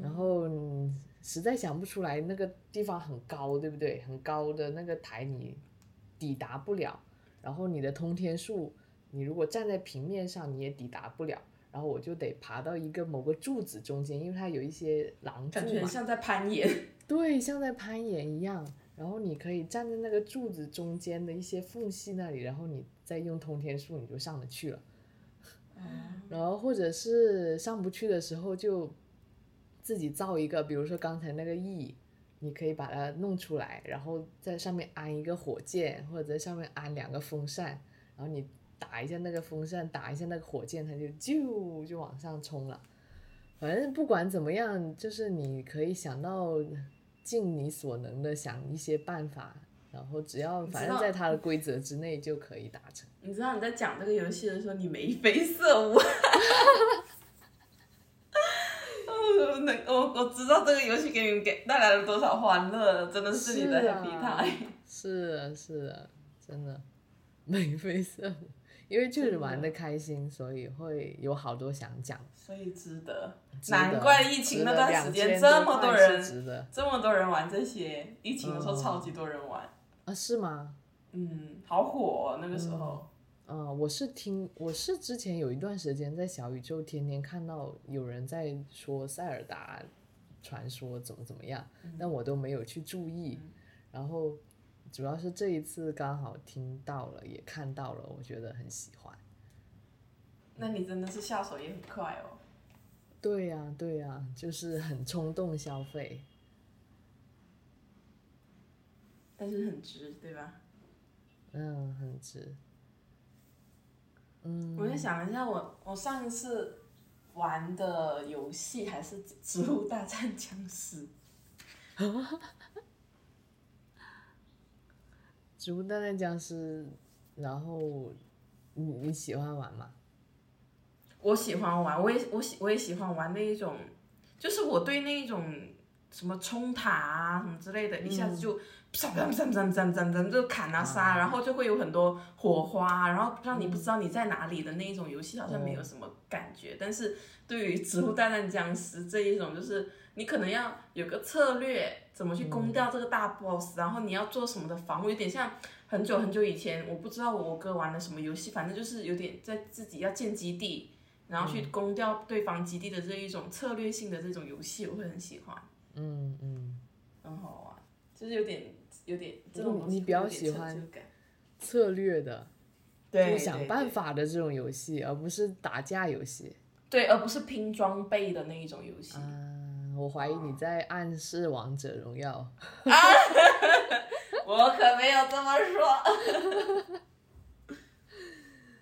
然后你实在想不出来，那个地方很高，对不对？很高的那个台你抵达不了，然后你的通天术，你如果站在平面上你也抵达不了，然后我就得爬到一个某个柱子中间，因为它有一些廊柱嘛，感觉像在攀岩。对，像在攀岩一样。然后你可以站在那个柱子中间的一些缝隙那里，然后你再用通天术，你就上得去了。然后或者是上不去的时候，就自己造一个，比如说刚才那个翼，你可以把它弄出来，然后在上面安一个火箭，或者在上面安两个风扇，然后你打一下那个风扇，打一下那个火箭，它就啾就往上冲了。反正不管怎么样，就是你可以想到尽你所能的想一些办法，然后只要反正在它的规则之内就可以达成。你知道你在讲这个游戏的时候，你眉飞色舞。哦，那我我知道这个游戏给你们给带来了多少欢乐了，真的是你的 happy time。是啊，是啊，真的 眉飞色舞，因为就是玩的开心，所以会有好多想讲。所以值得，值得难怪疫情那段时间这么多人值得这么多人玩这些，疫情的时候嗯超级多人玩，啊？是吗？嗯，好火、哦、那个时候。嗯，我是听，我是之前有一段时间在小宇宙天天看到有人在说塞尔达传说怎么怎么样，但我都没有去注意。然后主要是这一次刚好听到了，也看到了，我觉得很喜欢。那你真的是下手也很快哦。对呀、对呀、就是很冲动消费。但是很值，对吧？嗯，很值。嗯，我就想一下我，我上一次玩的游戏还是《植物大战僵尸》。植物大战僵尸，然后你你喜欢玩吗？我喜欢玩，我也我喜我也喜欢玩那一种，就是我对那一种什么冲塔啊什么之类的，一下子就啪啪啪啪啪啪啪就砍啊杀，然后就会有很多火花，然后让你不知道你在哪里的那一种游戏，好像没有什么感觉。但是对于植物大战僵尸这一种，就是你可能要有个策略，怎么去攻掉这个大 boss，然后你要做什么的防务，有点像很久很久以前，我不知道我哥玩的什么游戏，反正就是有点在自己要建基地。然后去攻掉对方基地的这一种策略性的这种游戏，我会很喜欢，嗯嗯，很好玩，就是有点有点这种你比较喜欢策略的，对，就想办法的这种游戏，而不是打架游戏。对，而不是拼装备的那一种游戏。嗯，我怀疑你在暗示王者荣耀。啊 我可没有这么说，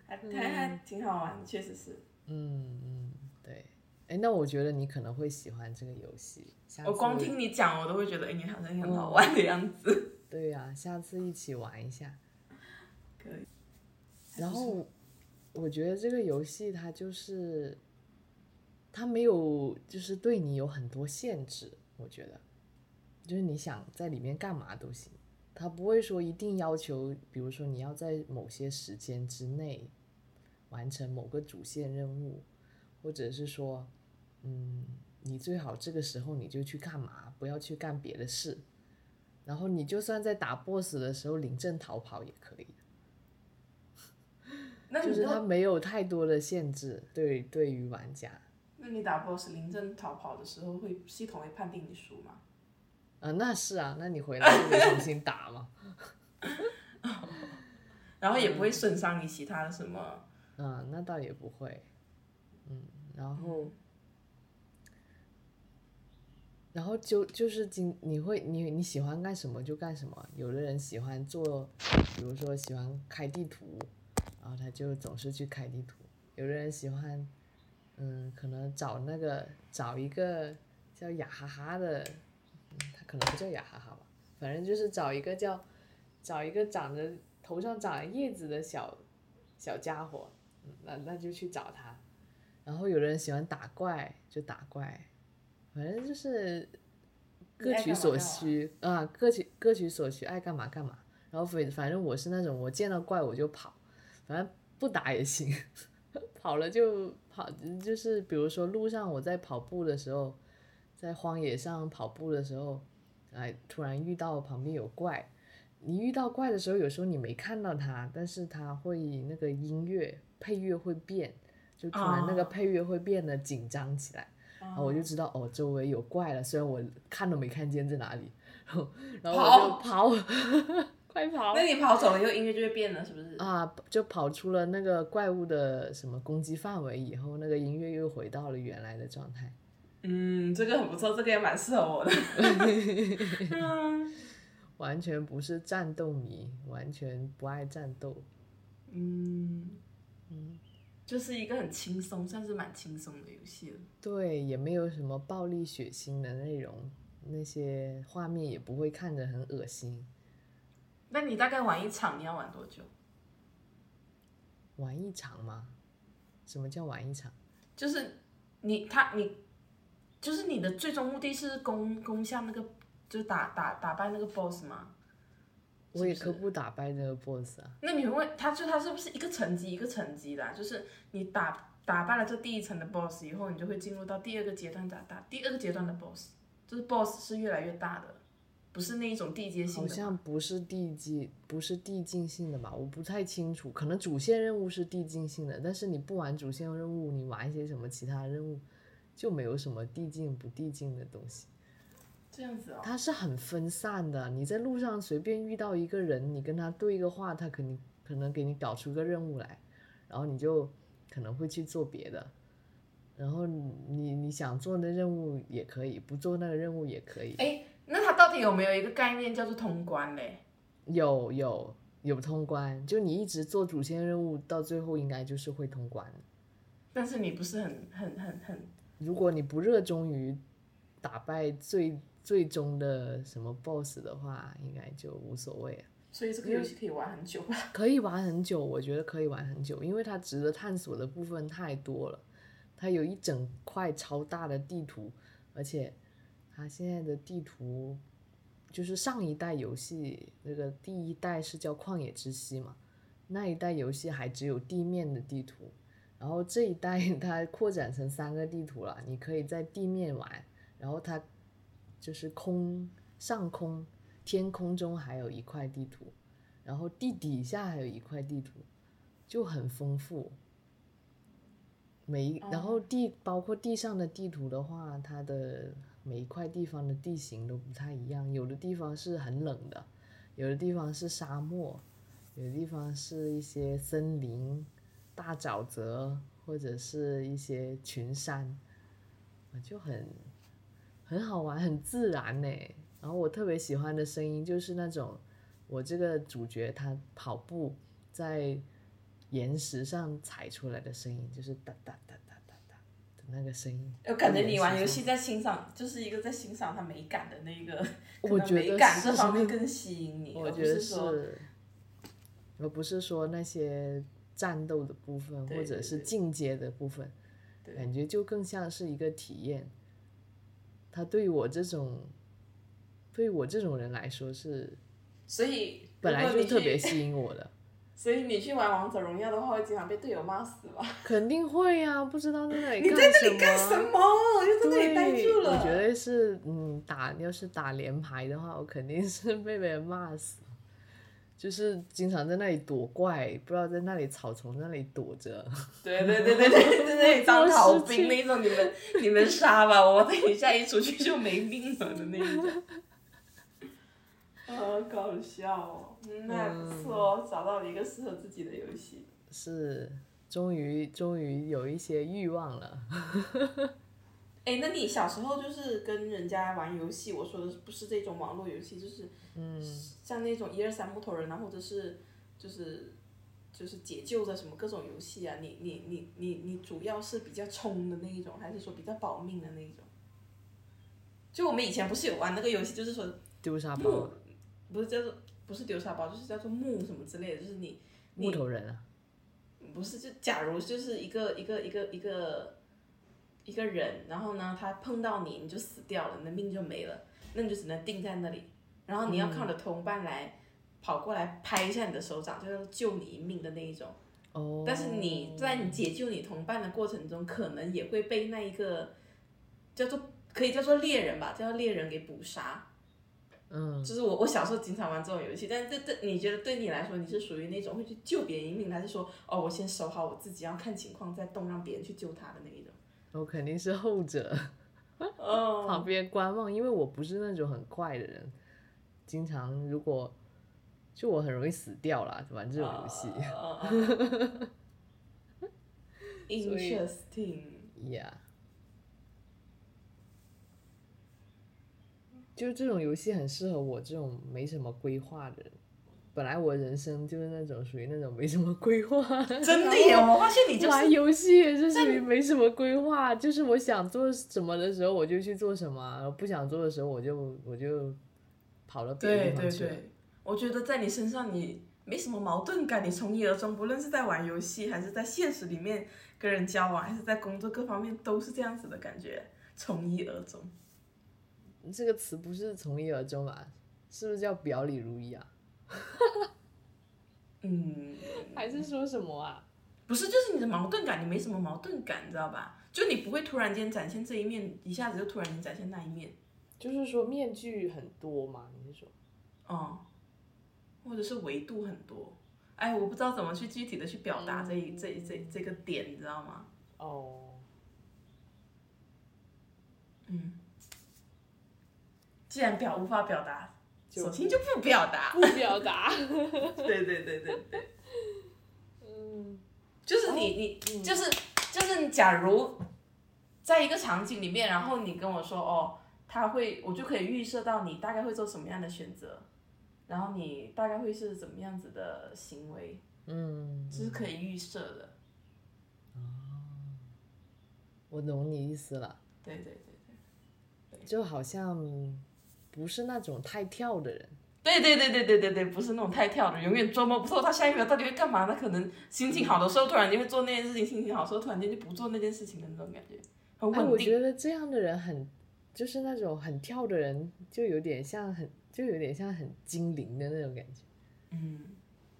还还还挺好玩，确实是。嗯嗯，对。哎，那我觉得你可能会喜欢这个游戏。我光听你讲，我都会觉得，哎，你好像很好玩的样子。对呀、下次一起玩一下。可以。然后我觉得这个游戏它就是，它没有就是对你有很多限制，我觉得，就是你想在里面干嘛都行，他不会说一定要求，比如说你要在某些时间之内完成某个主线任务，或者是说，嗯，你最好这个时候你就去干嘛，不要去干别的事。然后你就算在打 BOSS 的时候临阵逃跑也可以。那就是他，没有太多的限制，对对于玩家，那你打 BOSS 临阵逃跑的时候，会系统会判定你输吗？啊、那是啊，那你回来就得重新打嘛，然后也不会损伤你其他的什么。嗯，那倒也不会，嗯，然后，然后就就是今你会你你喜欢干什么就干什么，有的人喜欢做，比如说喜欢开地图，然后他就总是去开地图，有的人喜欢，嗯，可能找那个找一个叫雅哈哈的，嗯，他可能不叫雅哈哈吧，反正就是找一个叫找一个长着头上长着叶子的小小家伙，嗯那那就去找他。然后有的人喜欢打怪，就打怪，反正就是各取所需啊，各取各取所需，爱干嘛干嘛。然后反反正我是那种我见到怪我就跑，反正不打也行，跑了就跑，就是比如说路上我在跑步的时候，在荒野上跑步的时候，哎，突然遇到旁边有怪，你遇到怪的时候，有时候你没看到它，但是它会那个音乐配乐会变，就突然那个哦。配乐会变得紧张起来，然后我就知道哦周围有怪了，虽然我看都没看见在哪里，然 后然后我就跑，快跑那你跑走了以后，音乐就会变了，是不是？啊！就跑出了那个怪物的什么攻击范围以后，那个音乐又回到了原来的状态。嗯，这个很不错，这个也蛮适合我的。嗯完全不是战斗迷，完全不爱战斗。嗯嗯就是一个很轻松，算是蛮轻松的游戏了。对，也没有什么暴力血腥的内容，那些画面也不会看着很恶心。那你大概玩一场，你要玩多久？玩一场吗？什么叫玩一场？就是你他你，就是你的最终目的是攻攻下那个，就是打打打败那个 boss 吗？我也可不打败那个 boss 啊。那你会问他就他是不是一个层级一个层级的啊、就是你打打败了这第一层的 boss 以后，你就会进入到第二个阶段打打第二个阶段的 boss，就是 boss 是越来越大的，不是那一种递阶性好。像不是递进，不是递进性的吧？我不太清楚，可能主线任务是递进性的，但是你不玩主线任务，你玩一些什么其他任务，就没有什么递进不递进的东西。这样子哦。它是很分散的，你在路上随便遇到一个人，你跟他对一个话，他肯定可能给你搞出个任务来，然后你就可能会去做别的，然后你你想做那任务也可以，不做那个任务也可以。哎，有没有一个概念叫做通关嘞？有有，有通关，就你一直做主线任务，到最后应该就是会通关。但是你不是很很很很，如果你不热衷于打败最最终的什么 BOSS 的话，应该就无所谓了。所以这个游戏可以玩很久吧？可以玩很久，我觉得可以玩很久，因为它值得探索的部分太多了。它有一整块超大的地图，而且它现在的地图就是上一代游戏那个第一代是叫《旷野之息》嘛，那一代游戏还只有地面的地图，然后这一代 它扩展成三个地图了，你可以在地面玩，然后它就是空上空。天空中还有一块地图，然后地底下还有一块地图，就很丰富。每一然后地包括地上的地图的话，它的每一块地方的地形都不太一样，有的地方是很冷的，有的地方是沙漠，有的地方是一些森林、大沼泽或者是一些群山，就很很好玩，很自然呢。然后我特别喜欢的声音就是那种，我这个主角他跑步在岩石上踩出来的声音，就是哒哒哒那个声音。我感觉你玩游戏在欣赏，就是一个在欣赏它美感的那个，我觉得美感这方面更吸引你。我觉得是，而不是说那些战斗的部分或者是进阶的部分，感觉就更像是一个体验。他对我这种。对我这种人来说是，所以本来就特别吸引我的。所以你去玩王者荣耀的话，会经常被队友骂死吧？肯定会呀，不知道在那里你在那里干什么？又在那里待住了。我觉得是，嗯，打要是打连排的话，我肯定是被别人骂死。就是经常在那里躲怪，不知道在那里草丛那里躲着。对对对对对，在那里当逃兵那种，你们你们杀吧，我等一下一出去就没命了的那种。好搞笑哦，那还不错，找到了一个适合自己的游戏。是，终于终于有一些欲望了。哎，那你小时候就是跟人家玩游戏？我说的不是这种网络游戏，就是嗯，像那种一二三木头人啊，或者是就是就是解救的什么各种游戏啊。你你你你你主要是比较冲的那一种，还是说比较保命的那一种？就我们以前不是有玩那个游戏，就是说丢沙包。不是叫做不是丢沙包，就是叫做木什么之类的，就是你木头人啊。不是，就假如就是一个一个一个一个一个人，然后呢，他碰到你，你就死掉了，你的命就没了，那你就只能定在那里，然后你要靠你的同伴来跑过来拍一下你的手掌，就是救你一命的那一种。哦。但是你在你解救你同伴的过程中，可能也会被那一个叫做可以叫做猎人吧，叫做猎人给捕杀。嗯，就是我我小时候经常玩这种游戏，但是对对，你觉得对你来说，你是属于那种会去救别人一命，还是说哦，我先守好我自己，要看情况再动，让别人去救他的那一种？我肯定是后者，哦，旁边观望，因为我不是那种很快的人，经常如果就我很容易死掉啦，玩这种游戏。Interesting，Yeah。就这种游戏很适合我这种没什么规划的人。本来我人生就是那种属于那种没什么规划。真的耶！我发现你就是玩游戏也是属于没什么规划，就是我想做什么的时候我就去做什么，不想做的时候我就我就跑到别的地方去。对对对，我觉得在你身上你没什么矛盾感，你从一而终，不论是在玩游戏还是在现实里面跟人交往，还是在工作各方面都是这样子的感觉，从一而终。这个词不是从一而终吧，是不是叫表里如一啊？嗯，还是说什么啊？不是，就是你的矛盾感，你没什么矛盾感，你知道吧？就你不会突然间展现这一面，一下子就突然间展现那一面。就是说面具很多嘛？你是说？哦，或者是维度很多？哎，我不知道怎么去具体的去表达这一这这这个点，你知道吗？哦。嗯。既然表无法表达，索性就不表达。不表达。对对对对对。嗯。就是你你就是就是，假如在一个场景里面，然后你跟我说哦，他会，我就可以预设到你大概会做什么样的选择，然后你大概会是怎么样子的行为，嗯，这是可以预设的。我懂你意思了，对对对对就好像不是那种太跳的人，对对对对对对对，不是那种太跳的，永远捉摸不透他下一秒到底会干嘛。他可能心情好的时候突然间会做那件事情，心情好的时候突然间就不做那件事情的那种感觉，很哎，稳定。我觉得这样的人很，就是那种很跳的人，就有点像很，就有点像很精灵的那种感觉。嗯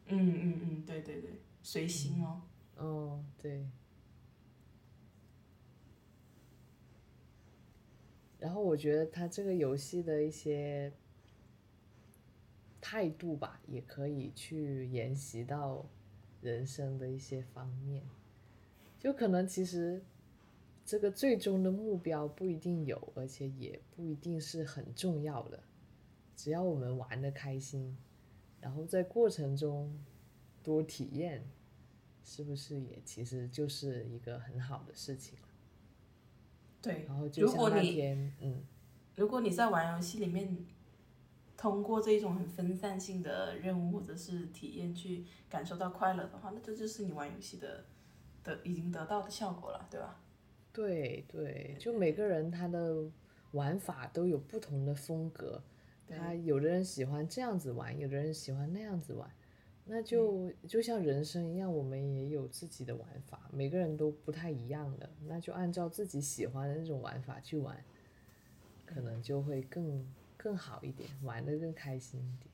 嗯嗯嗯，对对对，随心哦。哦，对。然后我觉得他这个游戏的一些态度吧，也可以去沿袭到人生的一些方面。就可能其实这个最终的目标不一定有，而且也不一定是很重要的。只要我们玩的开心，然后在过程中多体验，是不是也其实就是一个很好的事情？对，然后就像那如果你天，嗯，如果你在玩游戏里面，通过这一种很分散性的任务或者是体验去感受到快乐的话，那这就是你玩游戏的的已经得到的效果了，对吧？对对，就每个人他的玩法都有不同的风格，他有的人喜欢这样子玩，有的人喜欢那样子玩，那就就像人生一样，我们也有自己的玩法，每个人都不太一样的，那就按照自己喜欢的那种玩法去玩，可能就会更更好一点，玩的更开心一点。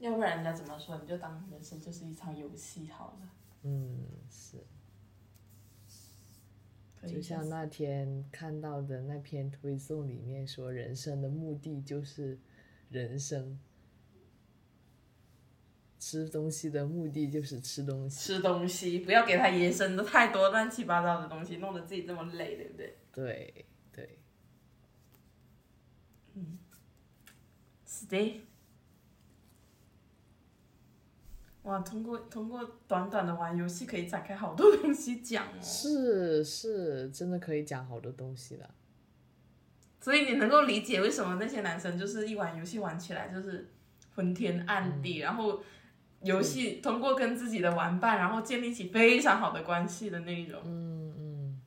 要不然人家怎么说？你就当人生就是一场游戏好了。嗯，是。就像那天看到的那篇推送里面说，人生的目的就是人生，吃东西的目的就是吃东西。吃东西，不要给他延伸的太多乱七八糟的东西，弄得自己这么累，对不对？对对，嗯是的。哇，通过通过短短的玩游戏，可以展开好多东西讲哦。是是，真的可以讲好多东西的。所以你能够理解为什么那些男生就是一玩游戏玩起来就是昏天暗地，然后游戏通过跟自己的玩伴，然后建立起非常好的关系的那一种嗯嗯，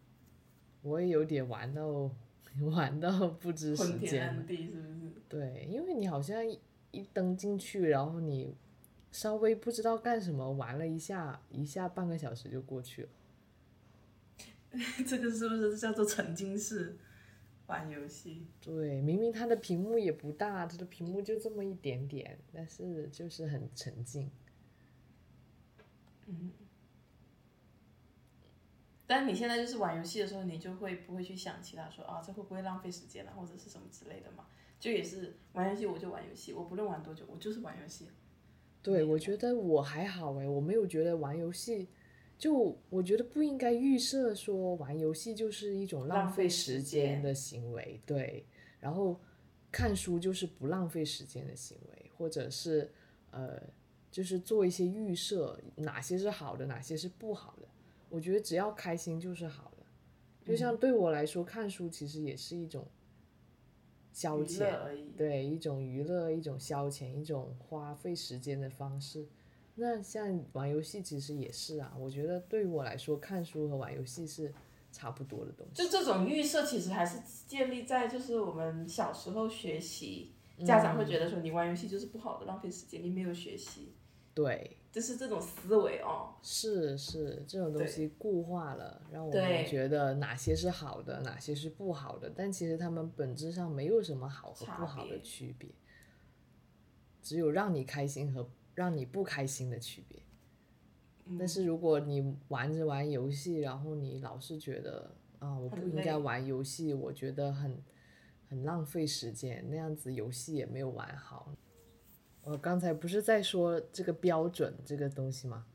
我也有点玩到 玩到不知时昏天间了。暗地，是不是？对，因为你好像一一登进去，然后你稍微不知道干什么，玩了一下，一下半个小时就过去了。这个是不是叫做沉浸式玩游戏？对，明明它的屏幕也不大，它的屏幕就这么一点点，但是就是很沉浸。但你现在就是玩游戏的时候，你就会不会去想其他说啊，这会不会浪费时间啊，或者是什么之类的嘛？就也是玩游戏我就玩游戏，我不论玩多久，我就是玩游戏。对，我觉得我还好诶，我没有觉得玩游戏，就我觉得不应该预设说玩游戏就是一种浪浪费费时间的行为，对，然后看书就是不浪费时间的行为，或者是呃，就是做一些预设，哪些是好的，哪些是不好的，我觉得只要开心就是好的。就像对我来说，看书其实也是一种消娱遣而已。对，一种娱乐，一种消遣，一种花费时间的方式。那像玩游戏其实也是啊，我觉得对于我来说，看书和玩游戏是差不多的东西。就这种预设，其实还是建立在就是我们小时候学习，家长会觉得说你玩游戏就是不好的，浪费时间，你没有学习，对，就是这种思维哦。是是，这种东西固化了，让我们觉得哪些是好的，哪些是不好的，但其实他们本质上没有什么好和不好的区别，只有让你开心和让你不开心的区别。嗯但是如果你玩着玩游戏，然后你老是觉得啊，我不应该玩游戏，我觉得很很浪费时间，那样子游戏也没有玩好。我刚才不是在说这个标准这个东西吗？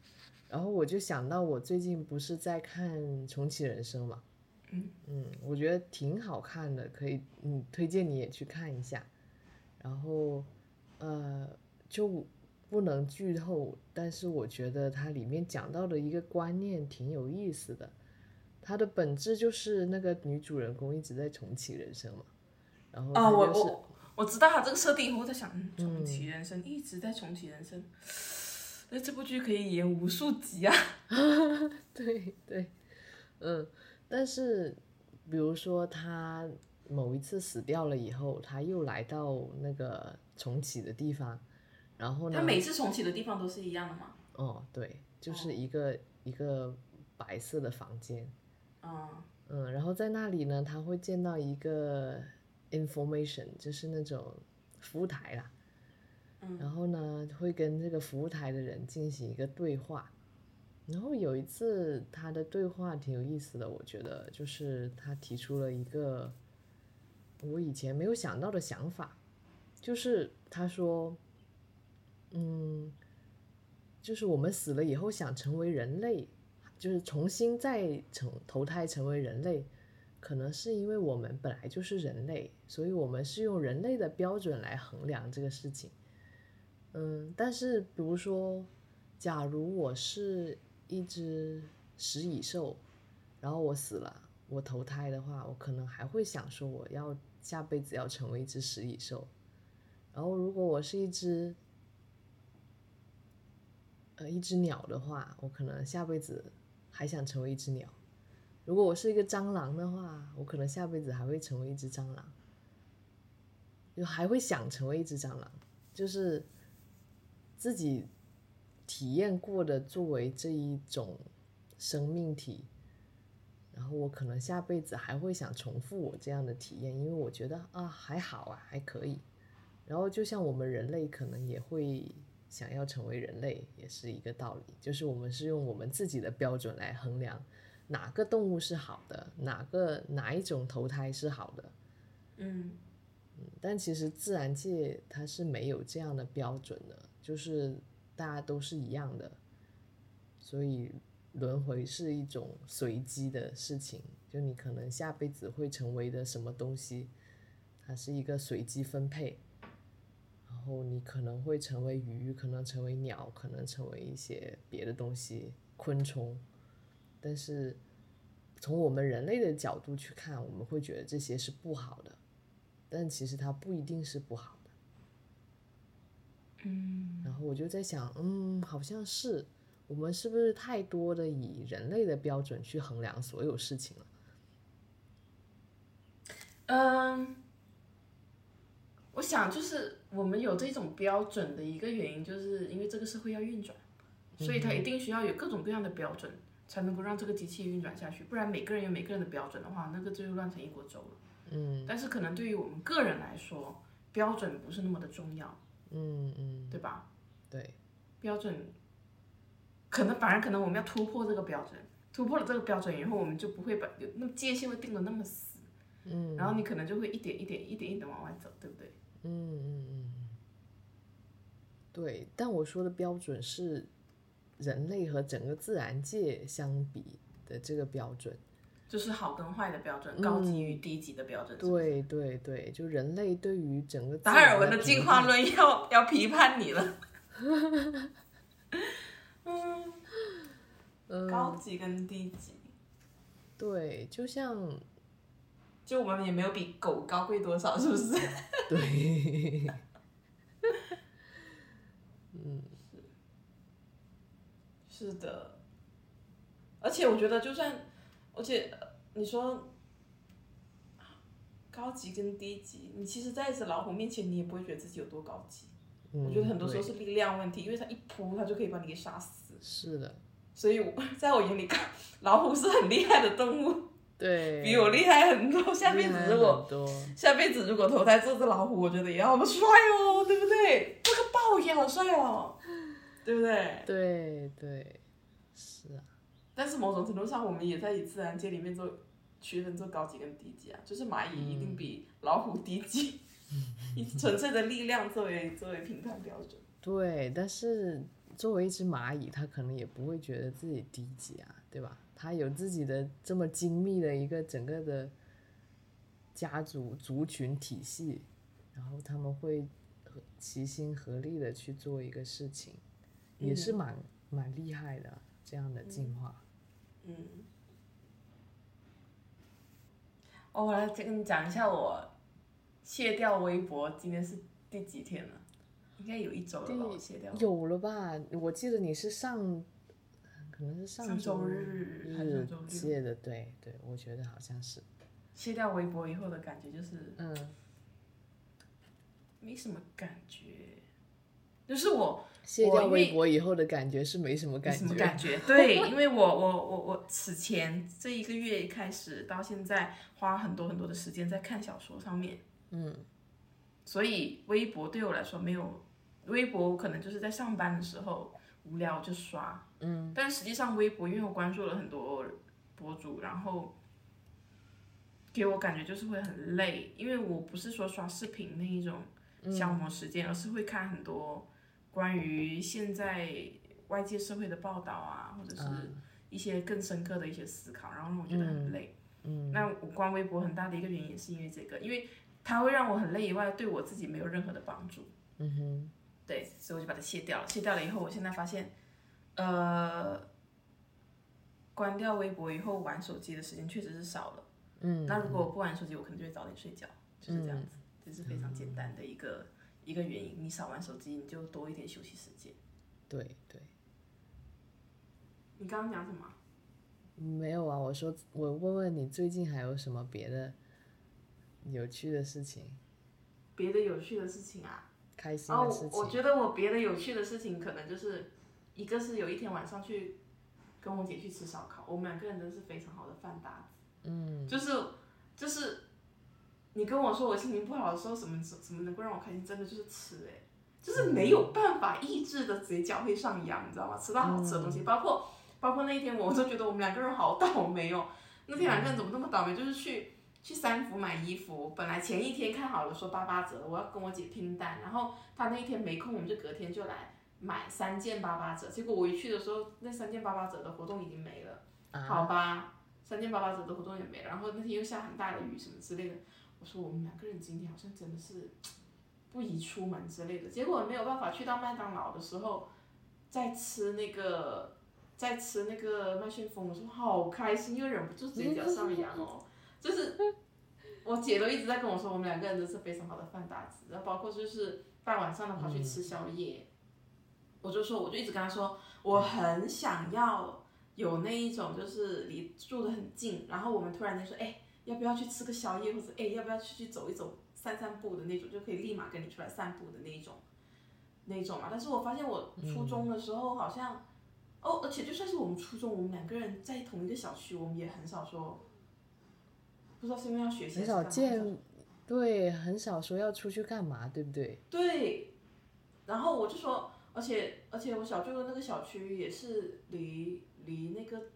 然后我就想到我最近不是在看《重启人生》嘛，嗯我觉得挺好看的，可以嗯推荐你也去看一下。然后呃就不能剧透，但是我觉得它里面讲到的一个观念挺有意思的。它的本质就是那个女主人公一直在重启人生嘛，然后啊，我我知道他这个设定以后，我在想，嗯，重启人生、一直在重启人生，那这部剧可以演无数集啊。对对，嗯，但是比如说他某一次死掉了以后，他又来到那个重启的地方，然后呢？他每次重启的地方都是一样的吗？哦，对，就是一个、一个白色的房间，嗯嗯，然后在那里呢，他会见到一个 information，就是那种服务台啦，嗯。然后呢会跟这个服务台的人进行一个对话，然后有一次他的对话挺有意思的，我觉得就是他提出了一个我以前没有想到的想法，就是他说，嗯，就是我们死了以后想成为人类，就是重新再成投胎成为人类，可能是因为我们本来就是人类，所以我们是用人类的标准来衡量这个事情。嗯，但是比如说，假如我是一只食蚁兽，然后我死了，我投胎的话，我可能还会想说我要下辈子要成为一只食蚁兽。然后如果我是一只呃一只鸟的话，我可能下辈子还想成为一只鸟。如果我是一个蟑螂的话，我可能下辈子还会成为一只蟑螂，就还会想成为一只蟑螂，就是自己体验过的作为这一种生命体，然后我可能下辈子还会想重复我这样的体验，因为我觉得啊还好啊还可以。然后就像我们人类可能也会想要成为人类，也是一个道理，就是我们是用我们自己的标准来衡量哪个动物是好的，哪个哪一种投胎是好的。嗯但其实自然界它是没有这样的标准的，就是大家都是一样的，所以轮回是一种随机的事情，就你可能下辈子会成为的什么东西，它是一个随机分配，然后你可能会成为鱼，可能成为鸟，可能成为一些别的东西，昆虫，但是从我们人类的角度去看，我们会觉得这些是不好的。但其实它不一定是不好的。嗯然后我就在想，嗯，好像是我们是不是太多的以人类的标准去衡量所有事情了？嗯，我想就是我们有这种标准的一个原因，就是因为这个社会要运转，所以它一定需要有各种各样的标准，才能够让这个机器运转下去。不然每个人有每个人的标准的话，那个就乱成一锅粥了。嗯但是可能对于我们个人来说，标准不是那么的重要，嗯嗯，对吧？对，标准可能反而可能我们要突破这个标准，突破了这个标准以后，我们就不会把有那么界限会定的那么死，嗯然后你可能就会一点一点一点一点往外走，对不对？嗯嗯嗯，对。但我说的标准是人类和整个自然界相比的这个标准。就是好跟坏的标准，高级与低级的标准。对对对，就人类对于整个达尔文的进化论要要批判你了。嗯，高级跟低级，对，就像就我们也没有比狗高贵多少，是不是？对，是的，而且我觉得，就算，而且呃你说高级跟低级，你其实在一只老虎面前，你也不会觉得自己有多高级。嗯我觉得很多时候是力量问题，因为它一扑，它就可以把你给杀死。是的，所以我在我眼里看，老虎是很厉害的动物，对，比我厉害很多。下辈子如果，下辈子如果投胎做只老虎，我觉得也好帅哦，对不对？这个豹也好帅哦，对不对？对对，是啊，但是某种程度上，我们也在以自然界里面做区分做高级跟低级啊，就是蚂蚁一定比老虎低级，以纯粹的力量作为作为评判标准。对，但是作为一只蚂蚁，它可能也不会觉得自己低级啊，对吧？它有自己的这么精密的一个整个的家族族群体系，然后他们会合齐心合力的去做一个事情，也是蛮蛮厉害的这样的进化。嗯，哦我来跟你讲一下我卸掉微博，今天是第几天了？应该有一周了吧？我卸掉。有了吧？我记得你是上，可能是上周日还是周日卸的，对对，我觉得好像是。卸掉微博以后的感觉就是，嗯，没什么感觉，就是我卸掉微博以后的感觉是没什么感觉。什么感觉？对，因为我我我我此前这一个月开始到现在花很多很多的时间在看小说上面，嗯，所以微博对我来说没有。微博可能就是在上班的时候无聊就刷，嗯，但实际上微博因为我关注了很多博主，然后给我感觉就是会很累，因为我不是说刷视频那一种消磨时间，而是会看很多关于现在外界社会的报道啊，或者是一些更深刻的一些思考，然后让我觉得很累。嗯，那我关微博很大的一个原因是因为这个，因为它会让我很累以外，对我自己没有任何的帮助。嗯哼。对，所以我就把它卸掉了。卸掉了以后，我现在发现，呃，关掉微博以后，玩手机的时间确实是少了。嗯。那如果我不玩手机，我可能就会早点睡觉，就是这样子。这是非常简单的一个一个原因。你少玩手机，你就多一点休息时间。对对。你刚刚讲什么？没有啊，我说我问问你最近还有什么别的有趣的事情？别的有趣的事情啊？开心的事情。我觉得我别的有趣的事情，可能就是一个是有一天晚上去跟我姐去吃烧烤，我们两个人真的是非常好的饭搭子。嗯。就是就是你跟我说我心情不好的时候，什么什么能够让我开心，真的就是吃哎，就是没有办法抑制的嘴角会上扬，你知道吗？吃到好吃的东西，包括包括那一天，我都觉得我们两个人好倒霉哦。那天两个人怎么那么倒霉？就是去。去三福买衣服，本来前一天看好了说八八折，我要跟我姐拼单，然后她那一天没空，我们就隔天就来买三件八八折。结果我一去的时候，那三件八八折的活动已经没了。好吧，三件八八折的活动也没了。然后那天又下很大的雨什么之类的，我说我们两个人今天好像真的是不宜出门之类的。结果没有办法去到麦当劳的时候，在吃那个在吃那个麦旋风我说，好开心，又忍不住嘴角上扬哦。就是我姐都一直在跟我说，我们两个人都是非常好的饭搭子，然后包括就是大晚上的跑去吃宵夜，我就说我就一直跟她说，我很想要有那一种就是离住的很近，然后我们突然间说，哎，要不要去吃个宵夜，或者哎要不要去去走一走、散散步的那种，就可以立马跟你出来散步的那一种，那种嘛。但是我发现我初中的时候好像，哦，而且就算是我们初中，我们两个人在同一个小区，我们也很少说。不知道是因为要学习，很少见，对，很少说要出去干嘛，对不对？对，然后我就说，而且而且我小舅的那个小区也是离离那个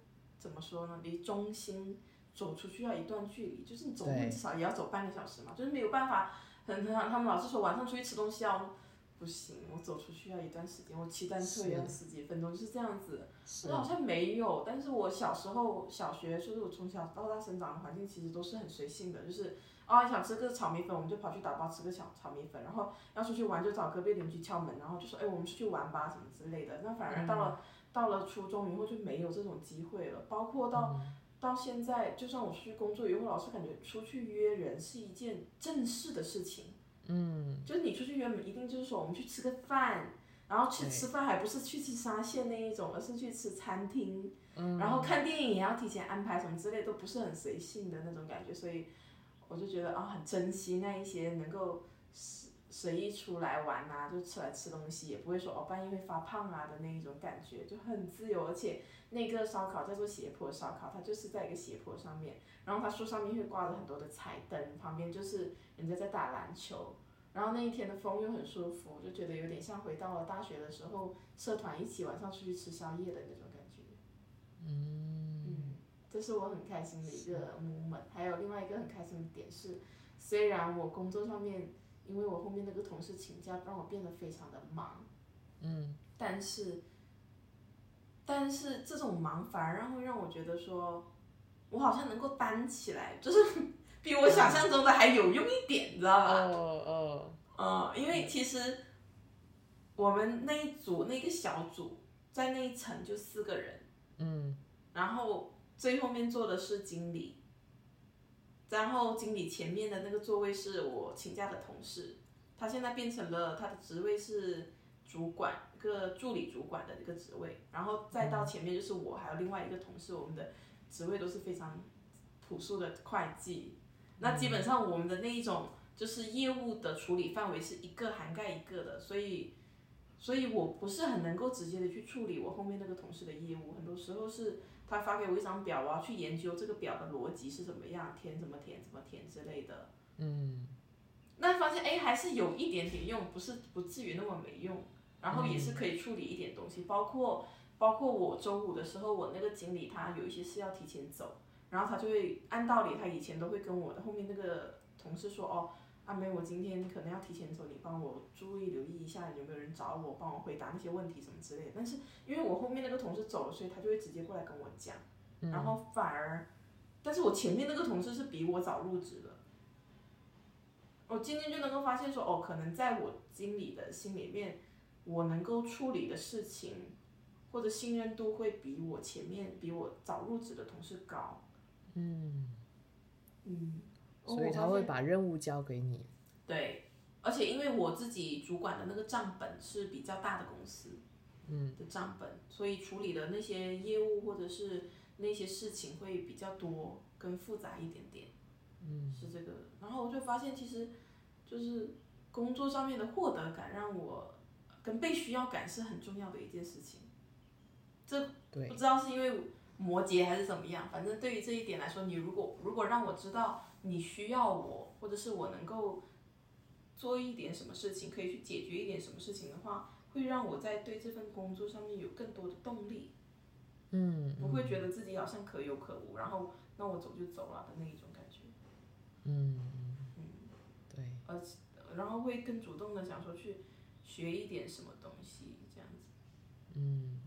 怎么说呢？离中心走出去要一段距离，就是你走路至少也要走半个小时嘛，就是没有办法，很很他们老是说晚上出去吃东西啊。不行，我走出去要一段时间，我骑单车也要十几分钟，就是这样子。我好像没有，但是我小时候小学，就是我从小到大生长的环境，其实都是很随性的，就是啊想吃个炒米粉，我们就跑去打包吃个小炒米粉，然后要出去玩就找隔壁邻居敲门，然后就说哎我们出去玩吧什么之类的。那反而到了到了初中以后就没有这种机会了，包括到到现在，就算我出去工作以后，老是感觉出去约人是一件正式的事情。嗯，就是你出去约，一定就是说我们去吃个饭，然后去吃饭还不是去吃沙县那一种，而是去吃餐厅，然后看电影也要提前安排什么之类，都不是很随性的那种感觉，所以我就觉得啊，很珍惜那一些能够随随意出来玩啊，就出来吃东西，也不会说哦半夜会发胖啊的那一种感觉，就很自由，而且那个烧烤叫做斜坡烧烤，它就是在一个斜坡上面，然后它树上面会挂着很多的彩灯，旁边就是。人家在打篮球，然后那一天的风又很舒服，就觉得有点像回到了大学的时候，社团一起晚上出去吃宵夜的那种感觉。嗯，这是我很开心的一个 moment。还有另外一个很开心的点是，虽然我工作上面，因为我后面那个同事请假，让我变得非常的忙。嗯。但是，但是这种忙反而让会让我觉得说，我好像能够担起来，就是。比我想象中的还有用一点，你知道吧？哦哦。嗯，因为其实我们那一组那个小组在那一层就四个人。嗯。然后最后面坐的是经理。然后经理前面的那个座位是我请假的同事，他现在变成了他的职位是主管，一个助理主管的一个职位，然后再到前面就是我还有另外一个同事，我们的职位都是非常朴素的会计。那基本上我们的那一种就是业务的处理范围是一个涵盖一个的，所以。所以我不是很能够直接的去处理我后面那个同事的业务，很多时候是他发给我一张表，我要去研究这个表的逻辑是怎么样，填怎么填怎么填之类的。嗯。那发现哎还是有一点点用，不是不至于那么没用，然后也是可以处理一点东西，包括包括我周五的时候，我那个经理他有一些事要提前走，然后他就会按道理他以前都会跟我的后面那个同事说哦。阿妹，我今天可能要提前走，你帮我注意留意一下有没有人找我，帮我回答那些问题什么之类的。但是因为我后面那个同事走了，所以他就会直接过来跟我讲，然后反而，但是我前面那个同事是比我早入职的，我今天就能够发现说，哦，可能在我经理的心里面，我能够处理的事情或者信任度会比我前面比我早入职的同事高。嗯，嗯。所以他会把任务交给你。对，而且因为我自己主管的那个账本是比较大的公司，嗯，的账本，所以处理的那些业务或者是那些事情会比较多，跟复杂一点点。嗯，是这个。然后我就发现，其实就是工作上面的获得感，让我跟被需要感是很重要的一件事情。这不知道是因为摩羯还是怎么样，反正对于这一点来说，你如果如果让我知道。你需要我，或者是我能够做一点什么事情，可以去解决一点什么事情的话，会让我在对这份工作上面有更多的动力。嗯，不会觉得自己好像可有可无，然后那我走就走了的那一种感觉。嗯嗯，对。而然后会更主动的想说去学一点什么东西这样子。嗯。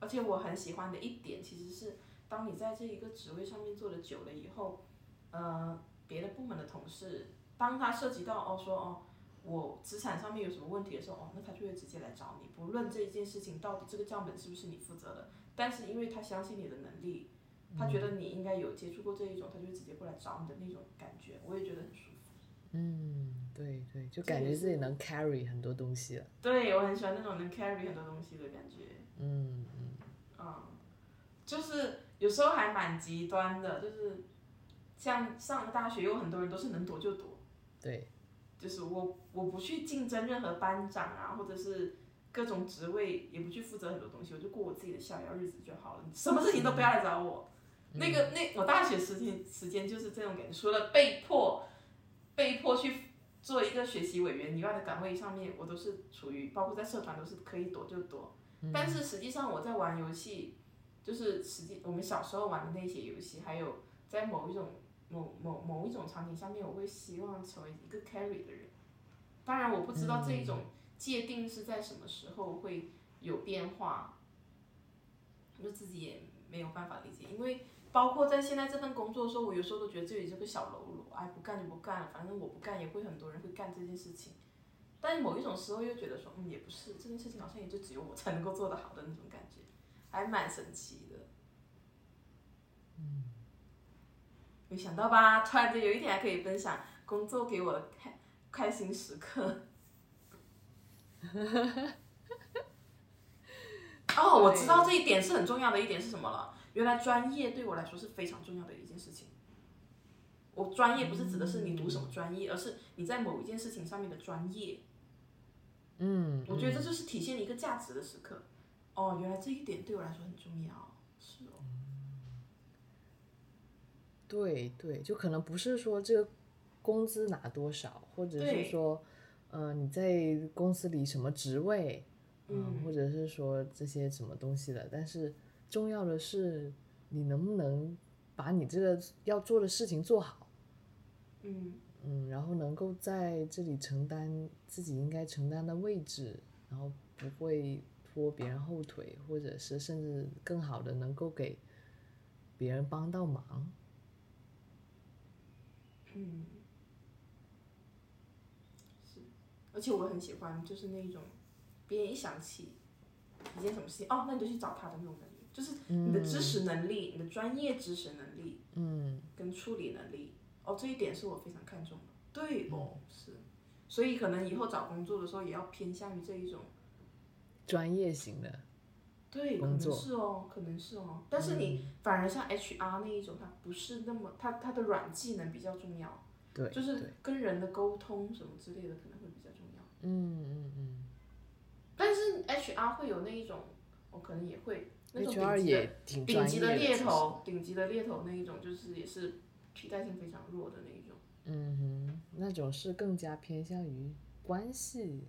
而且我很喜欢的一点，其实是当你在这一个职位上面做的久了以后，呃。别的部门的同事，当他涉及到哦说哦，我资产上面有什么问题的时候，哦，那他就会直接来找你，不论这一件事情到底这个账本是不是你负责的，但是因为他相信你的能力，他觉得你应该有接触过这一种，他就会直接过来找你的那种感觉，我也觉得很舒服。嗯，对对，就感觉自己能 carry 很多东西了。对，我很喜欢那种能 carry 很多东西的感觉。嗯嗯。啊，就是有时候还蛮极端的，就是。像上了大学，有很多人都是能躲就躲，对，就是我我不去竞争任何班长啊，或者是各种职位，也不去负责很多东西，我就过我自己的逍遥日子就好了，什么事情都不要来找我。那个那我大学时间时间就是这种感觉，除了被迫被迫去做一个学习委员以外的岗位上面，我都是处于包括在社团都是可以躲就躲，但是实际上我在玩游戏，就是实际我们小时候玩的那些游戏，还有在某一种。某某某一种场景下面，我会希望成为一个 carry 的人。当然，我不知道这一种界定是在什么时候会有变化，我自己也没有办法理解。因为包括在现在这份工作的时候，我有时候都觉得自己是个小喽啰，哎，不干就不干了，反正我不干也会很多人会干这件事情。但某一种时候又觉得说，嗯，也不是这件事情好像也就只有我才能够做得好的那种感觉，还蛮神奇的。嗯。没想到吧？突然间有一天还可以分享工作给我的开开心时刻。哦，我知道这一点是很重要的一点是什么了。原来专业对我来说是非常重要的一件事情。我专业不是指的是你读什么专业，而是你在某一件事情上面的专业。嗯。我觉得这就是体现一个价值的时刻。哦，原来这一点对我来说很重要。是哦。对对，就可能不是说这个工资拿多少，或者是说，呃，你在公司里什么职位，嗯，或者是说这些什么东西的，但是重要的是你能不能把你这个要做的事情做好，嗯嗯，然后能够在这里承担自己应该承担的位置，然后不会拖别人后腿，或者是甚至更好的能够给别人帮到忙。嗯，是，而且我很喜欢，就是那种，别人一想起一件什么事情，哦，那你就去找他的那种感觉，就是你的知识能力，你的专业知识能力，嗯，跟处理能力，哦，这一点是我非常看重的。对哦，是，所以可能以后找工作的时候也要偏向于这一种。专业型的，对，可能工作是哦，可能是哦。但是你反而像 HR 那一种，它不是那么，它它的软技能比较重要，对，就是跟人的沟通什么之类的可能会比较重要。嗯嗯嗯但是 HR 会有那一种，我可能也会那种顶级的顶级的，猎头，顶级的猎头那一种，就是也是替代性非常弱的那一种。嗯哼，那种是更加偏向于关系，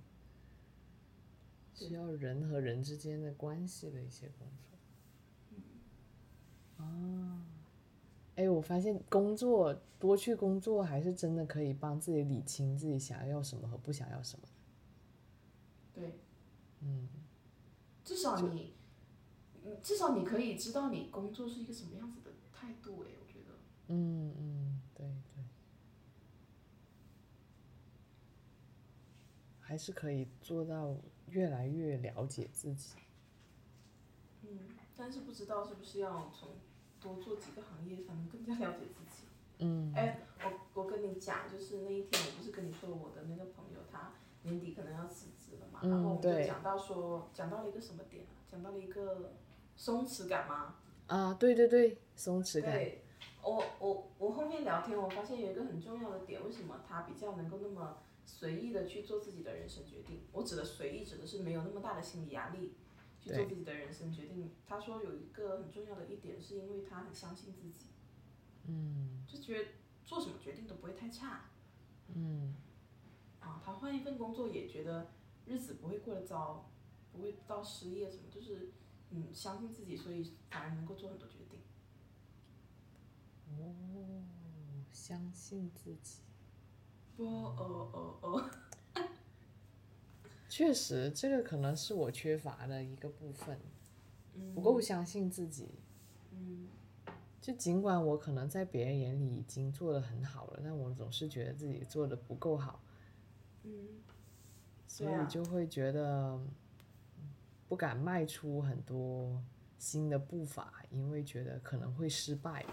需要人和人之间的关系的一些工作。啊，哎，我发现工作多去工作，还是真的可以帮自己理清自己想要什么和不想要什么。对，嗯，至少你，嗯至少你可以知道你工作是一个什么样子的态度。哎，我觉得。嗯嗯，对对，还是可以做到越来越了解自己。嗯，但是不知道是不是要从多做几个行业才能更加了解自己。嗯，哎，我我跟你讲，就是那一天我不是跟你说我的那个朋友他年底可能要辞职了嘛，嗯然后我们就讲到说，讲到了一个什么点啊？讲到了一个松弛感吗？啊，对对对，松弛感。对，我我我后面聊天，我发现有一个很重要的点，为什么他比较能够那么随意的去做自己的人生决定？我指的随意，指的是没有那么大的心理压力去做自己的人生决定。他说有一个很重要的一点，是因为他很相信自己，嗯就觉得做什么决定都不会太差嗯啊。他换一份工作也觉得日子不会过得糟，不会到失业什么，就是嗯相信自己，所以反而能够做很多决定。哦，相信自己，不，呃呃呃，确实，这个可能是我缺乏的一个部分，嗯不够相信自己。嗯。就尽管我可能在别人眼里已经做的很好了，但我总是觉得自己做的不够好，嗯，所以就会觉得嗯不敢迈出很多新的步伐，因为觉得可能会失败。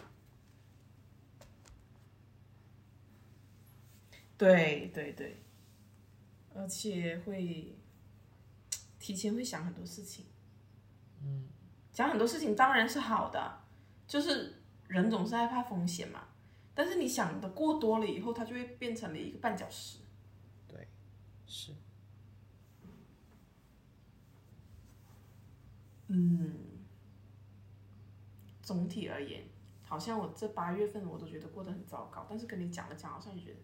对对对，而且会提前会想很多事情。嗯，想很多事情当然是好的，就是人总是害怕风险嘛。但是你想的过多了以后，它就会变成了一个绊脚石。对，是，嗯，总体而言，好像我这八月份我都觉得过得很糟糕，但是跟你讲了讲，好像也觉得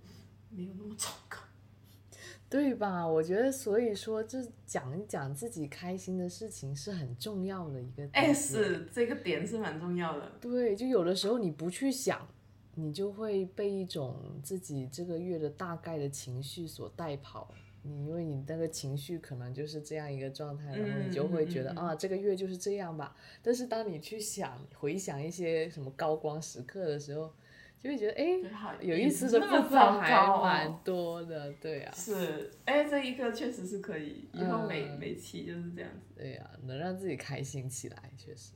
没有那么糟糕。对吧？我觉得，所以说，这讲一讲自己开心的事情是很重要的一个。哎，是这个点是蛮重要的。对，就有的时候你不去想，你就会被一种自己这个月的大概的情绪所带跑。你因为你那个情绪可能就是这样一个状态，然后你就会觉得、啊，这个月就是这样吧。但是当你去想回想一些什么高光时刻的时候，就会觉得哎，好有意思的部分还蛮多的，对啊，是，哎，这一刻确实是可以，以后每、嗯每期就是这样子。对呀、能让自己开心起来，确实。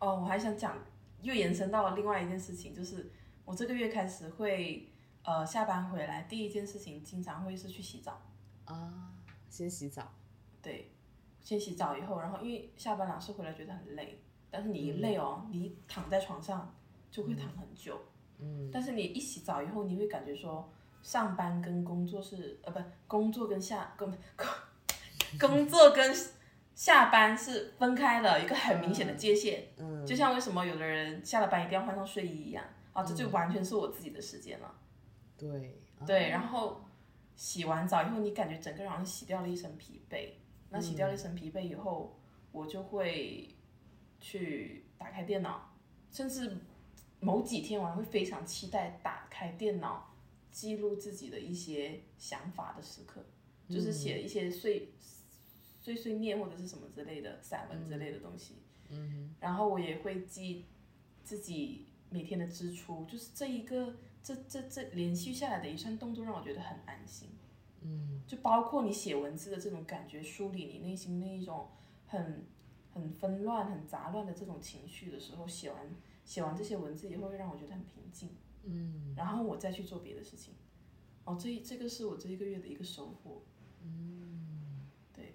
哦，我还想讲，又延伸到了另外一件事情，就是我这个月开始会，呃，下班回来第一件事情经常会是去洗澡。啊，先洗澡，对，先洗澡以后，然后因为下班老是回来觉得很累，但是你一累哦，你一躺在床上就会躺很久。嗯，但是你一洗澡以后，你会感觉说，上班跟工作是呃不，工作跟下工工 工作跟下班是分开了，一个很明显的界限。嗯，就像为什么有的人下了班一定要换上睡衣一样，啊，这就完全是我自己的时间了。对，啊对，然后洗完澡以后，你感觉整个人好像洗掉了一身疲惫。那洗掉了一身疲惫以后，我就会去打开电脑，甚至某几天我还会非常期待打开电脑，记录自己的一些想法的时刻，就是写一些碎碎碎念或者是什么之类的散文之类的东西。嗯然后我也会记自己每天的支出，就是这一个这这这连续下来的一串动作让我觉得很安心。嗯就包括你写文字的这种感觉，梳理你内心那一种很很纷乱、很杂乱的这种情绪的时候，写完写完这些文字以后，会让我觉得很平静，嗯然后我再去做别的事情。哦，这这个是我这一个月的一个收获。嗯，对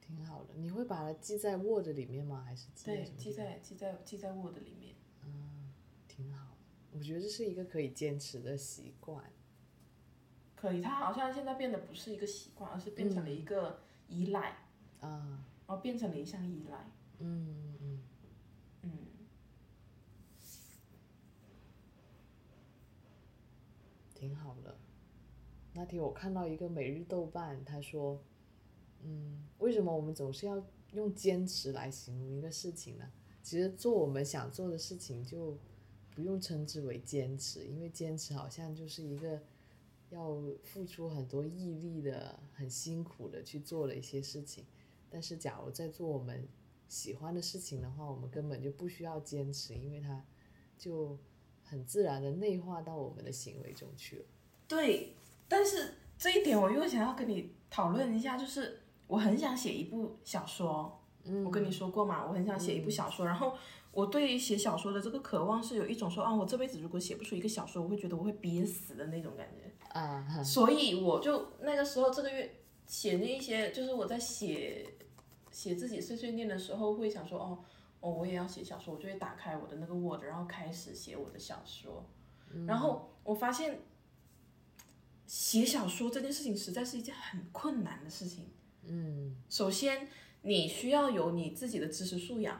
挺好的。你会把它记在 Word 里面吗？还是记在对记在记在记在 Word 里面。嗯，挺好。我觉得这是一个可以坚持的习惯。可以，它好像现在变得不是一个习惯，而是变成了一个依赖，啊，然后变成了一项依赖。嗯嗯嗯，挺好的。那天我看到一个每日豆瓣，他说，嗯，为什么我们总是要用坚持来形容一个事情呢？其实做我们想做的事情，就不用称之为坚持，因为坚持好像就是一个要付出很多毅力的、很辛苦的去做的一些事情。但是，假如在做我们喜欢的事情的话，我们根本就不需要坚持，因为它就很自然的内化到我们的行为中去了。对。但是这一点我又想要跟你讨论一下，就是我很想写一部小说。嗯我跟你说过嘛，我很想写一部小说，然后我对于写小说的这个渴望是有一种说啊，我这辈子如果写不出一个小说，我会觉得我会憋死的那种感觉。啊，哈所以我就那个时候这个月写那一些，就是我在写写自己碎碎念的时候，会想说哦哦，我也要写小说，我就会打开我的那个 Word，然后开始写我的小说。然后我发现写小说这件事情实在是一件很困难的事情。嗯，首先，你需要有你自己的知识素养，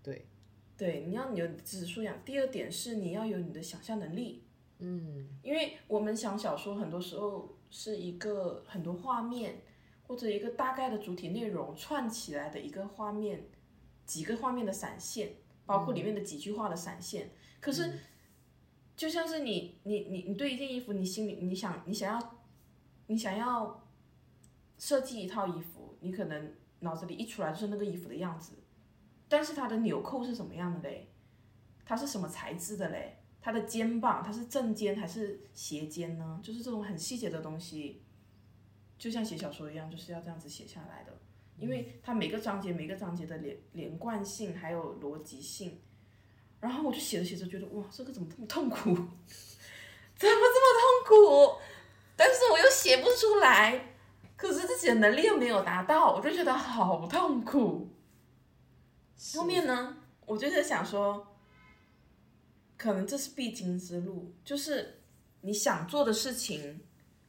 对，对，你要有你的知识素养。第二点是你要有你的想象能力，嗯因为我们想小说很多时候是一个很多画面或者一个大概的主体内容串起来的一个画面，几个画面的闪现，包括里面的几句话的闪现。可是，就像是你你你你对一件衣服，你心里你想你想要你想要设计一套衣服，你可能脑子里一出来就是那个衣服的样子，但是它的纽扣是什么样的嘞？它是什么材质的嘞？它的肩膀它是正肩还是斜肩呢？就是这种很细节的东西，就像写小说一样，就是要这样子写下来的，因为它每个章节每个章节的连连贯性还有逻辑性，然后我就写着写着觉得哇，这个怎么这么痛苦？怎么这么痛苦？但是我又写不出来，可是自己的能力又没有达到，我就觉得好痛苦。后面呢，我就在想说，可能这是必经之路，就是你想做的事情，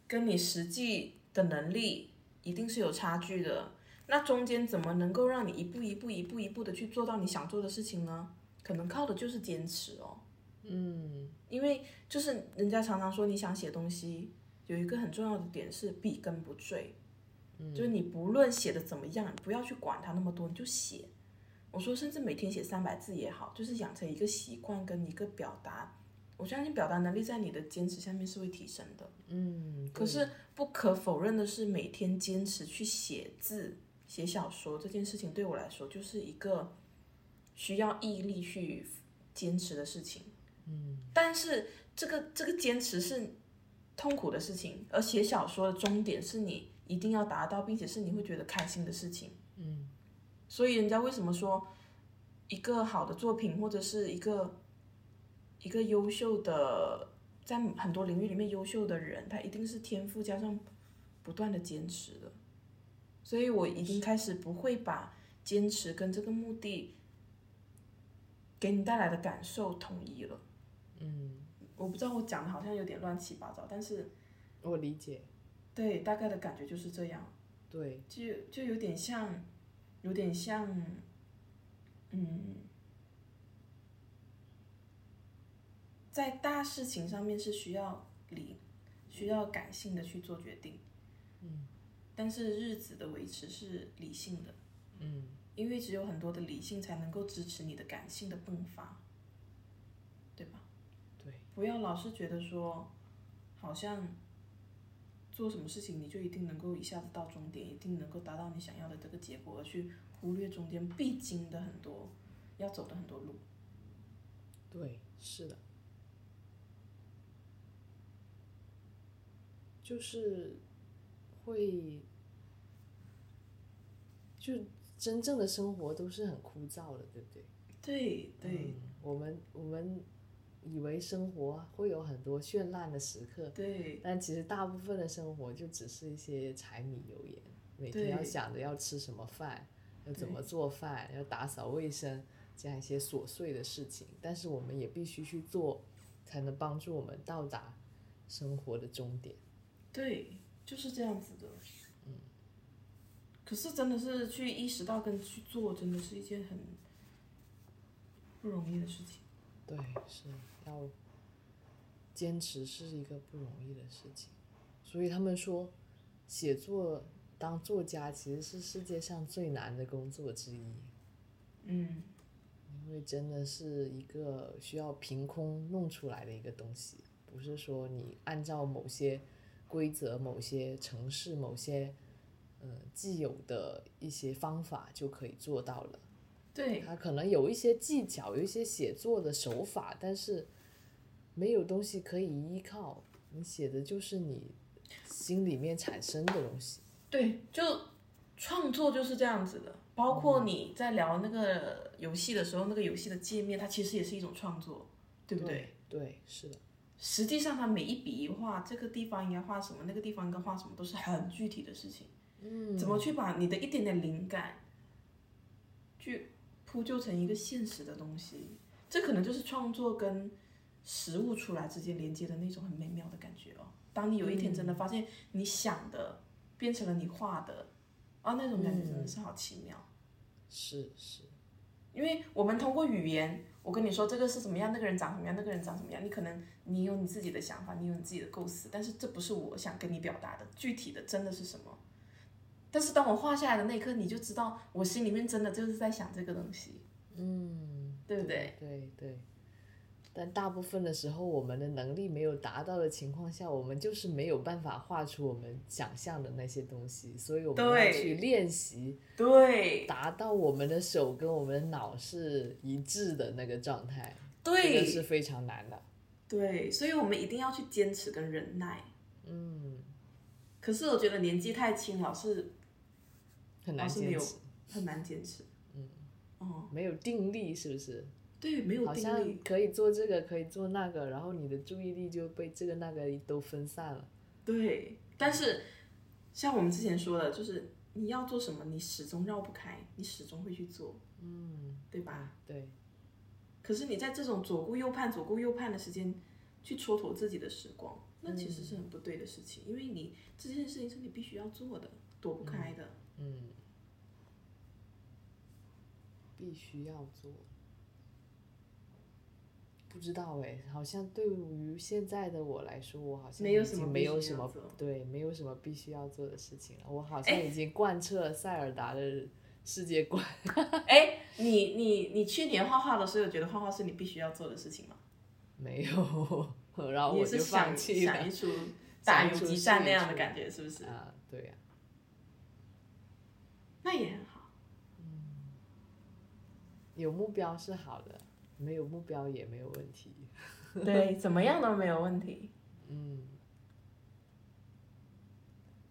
跟你实际的能力一定是有差距的。那中间怎么能够让你一步一步、一步一步的去做到你想做的事情呢？可能靠的就是坚持哦。嗯因为就是人家常常说，你想写东西，有一个很重要的点是笔根不坠，就是你不论写的怎么样，你不要去管它那么多，你就写。我说，甚至每天写三百字也好，就是养成一个习惯跟一个表达。我相信表达能力在你的坚持下面是会提升的。嗯，可是不可否认的是，每天坚持去写字、写小说这件事情，对我来说就是一个需要毅力去坚持的事情。嗯，但是这个这个坚持是痛苦的事情，而写小说的终点是你一定要达到，并且是你会觉得开心的事情。嗯，所以人家为什么说一个好的作品或者是一个一个优秀的，在很多领域里面优秀的人，他一定是天赋加上不断的坚持的。所以我已经开始不会把坚持跟这个目的给你带来的感受统一了。嗯，我不知道我讲的好像有点乱七八糟，但是我理解，对大概的感觉就是这样。对，就就有点像，有点像，嗯，在大事情上面是需要理，需要感性的去做决定，嗯，但是日子的维持是理性的，嗯因为只有很多的理性才能够支持你的感性的迸发，对吧？对，不要老是觉得说，好像做什么事情你就一定能够一下子到终点，一定能够达到你想要的这个结果，而去忽略中间必经的很多要走的很多路。对，是的，就是会，就真正的生活都是很枯燥的，对不对？对对嗯我们我们以为生活会有很多绚烂的时刻，对但其实大部分的生活就只是一些柴米油盐，每天要想着要吃什么饭，要怎么做饭，要打扫卫生，这样一些琐碎的事情。但是我们也必须去做，才能帮助我们到达生活的终点。对，就是这样子的。嗯。可是真的是去意识到跟去做，真的是一件很不容易的事情。对，是要坚持是一个不容易的事情。所以他们说，写作当作家其实是世界上最难的工作之一。嗯，因为真的是一个需要凭空弄出来的一个东西，不是说你按照某些规则、某些城市、某些呃既有的一些方法就可以做到了。对它可能有一些技巧，有一些写作的手法，但是没有东西可以依靠，你写的就是你心里面产生的东西。对，就创作就是这样子的。包括你在聊那个游戏的时候，那个游戏的界面，它其实也是一种创作，对不对？对？对，是的，实际上，它每一笔一画，这个地方应该画什么，那个地方应该画什么，都是很具体的事情。嗯，怎么去把你的一点点灵感，去铺就成一个现实的东西？这可能就是创作跟实物出来之间连接的那种很美妙的感觉哦。当你有一天真的发现你想的变成了你画的，啊，那种感觉真的是好奇妙。是是，因为我们通过语言，我跟你说这个是怎么样，那个人长什么样，那个人长什么样，你可能你有你自己的想法，你有你自己的构思，但是这不是我想跟你表达的，具体的真的是什么？但是当我画下来的那一刻，你就知道我心里面真的就是在想这个东西，嗯，对不对？对对。但大部分的时候，我们的能力没有达到的情况下，我们就是没有办法画出我们想象的那些东西，所以我们要去练习，对达到我们的手跟我们的脑是一致的那个状态，对这个是非常难的。对，所以我们一定要去坚持跟忍耐。嗯，可是我觉得年纪太轻，老是很难坚持，很难坚持。嗯，哦，没有定力，是不是？对，没有好定力像。可以做这个，可以做那个，然后你的注意力就被这个那个都分散了。对，但是像我们之前说的，就是你要做什么，你始终绕不开，你始终会去做，嗯，对吧？对，可是你在这种左顾右盼、左顾右盼的时间去蹉跎自己的时光，那其实是很不对的事情，因为你这件事情是你必须要做的，躲不开的。嗯，必须要做。不知道哎，好像对于现在的我来说，我好像已经没有什么对，没有什么必须要做的事情了。我好像已经贯彻了塞尔达的世界观。哎，你你你去年画画的时候，有觉得画画是你必须要做的事情吗？没有，然后我就放想弃了想一出 打游击战那样的感觉，是不是？啊，对呀、那也很好。嗯有目标是好的，没有目标也没有问题。对，怎么样都没有问题。嗯，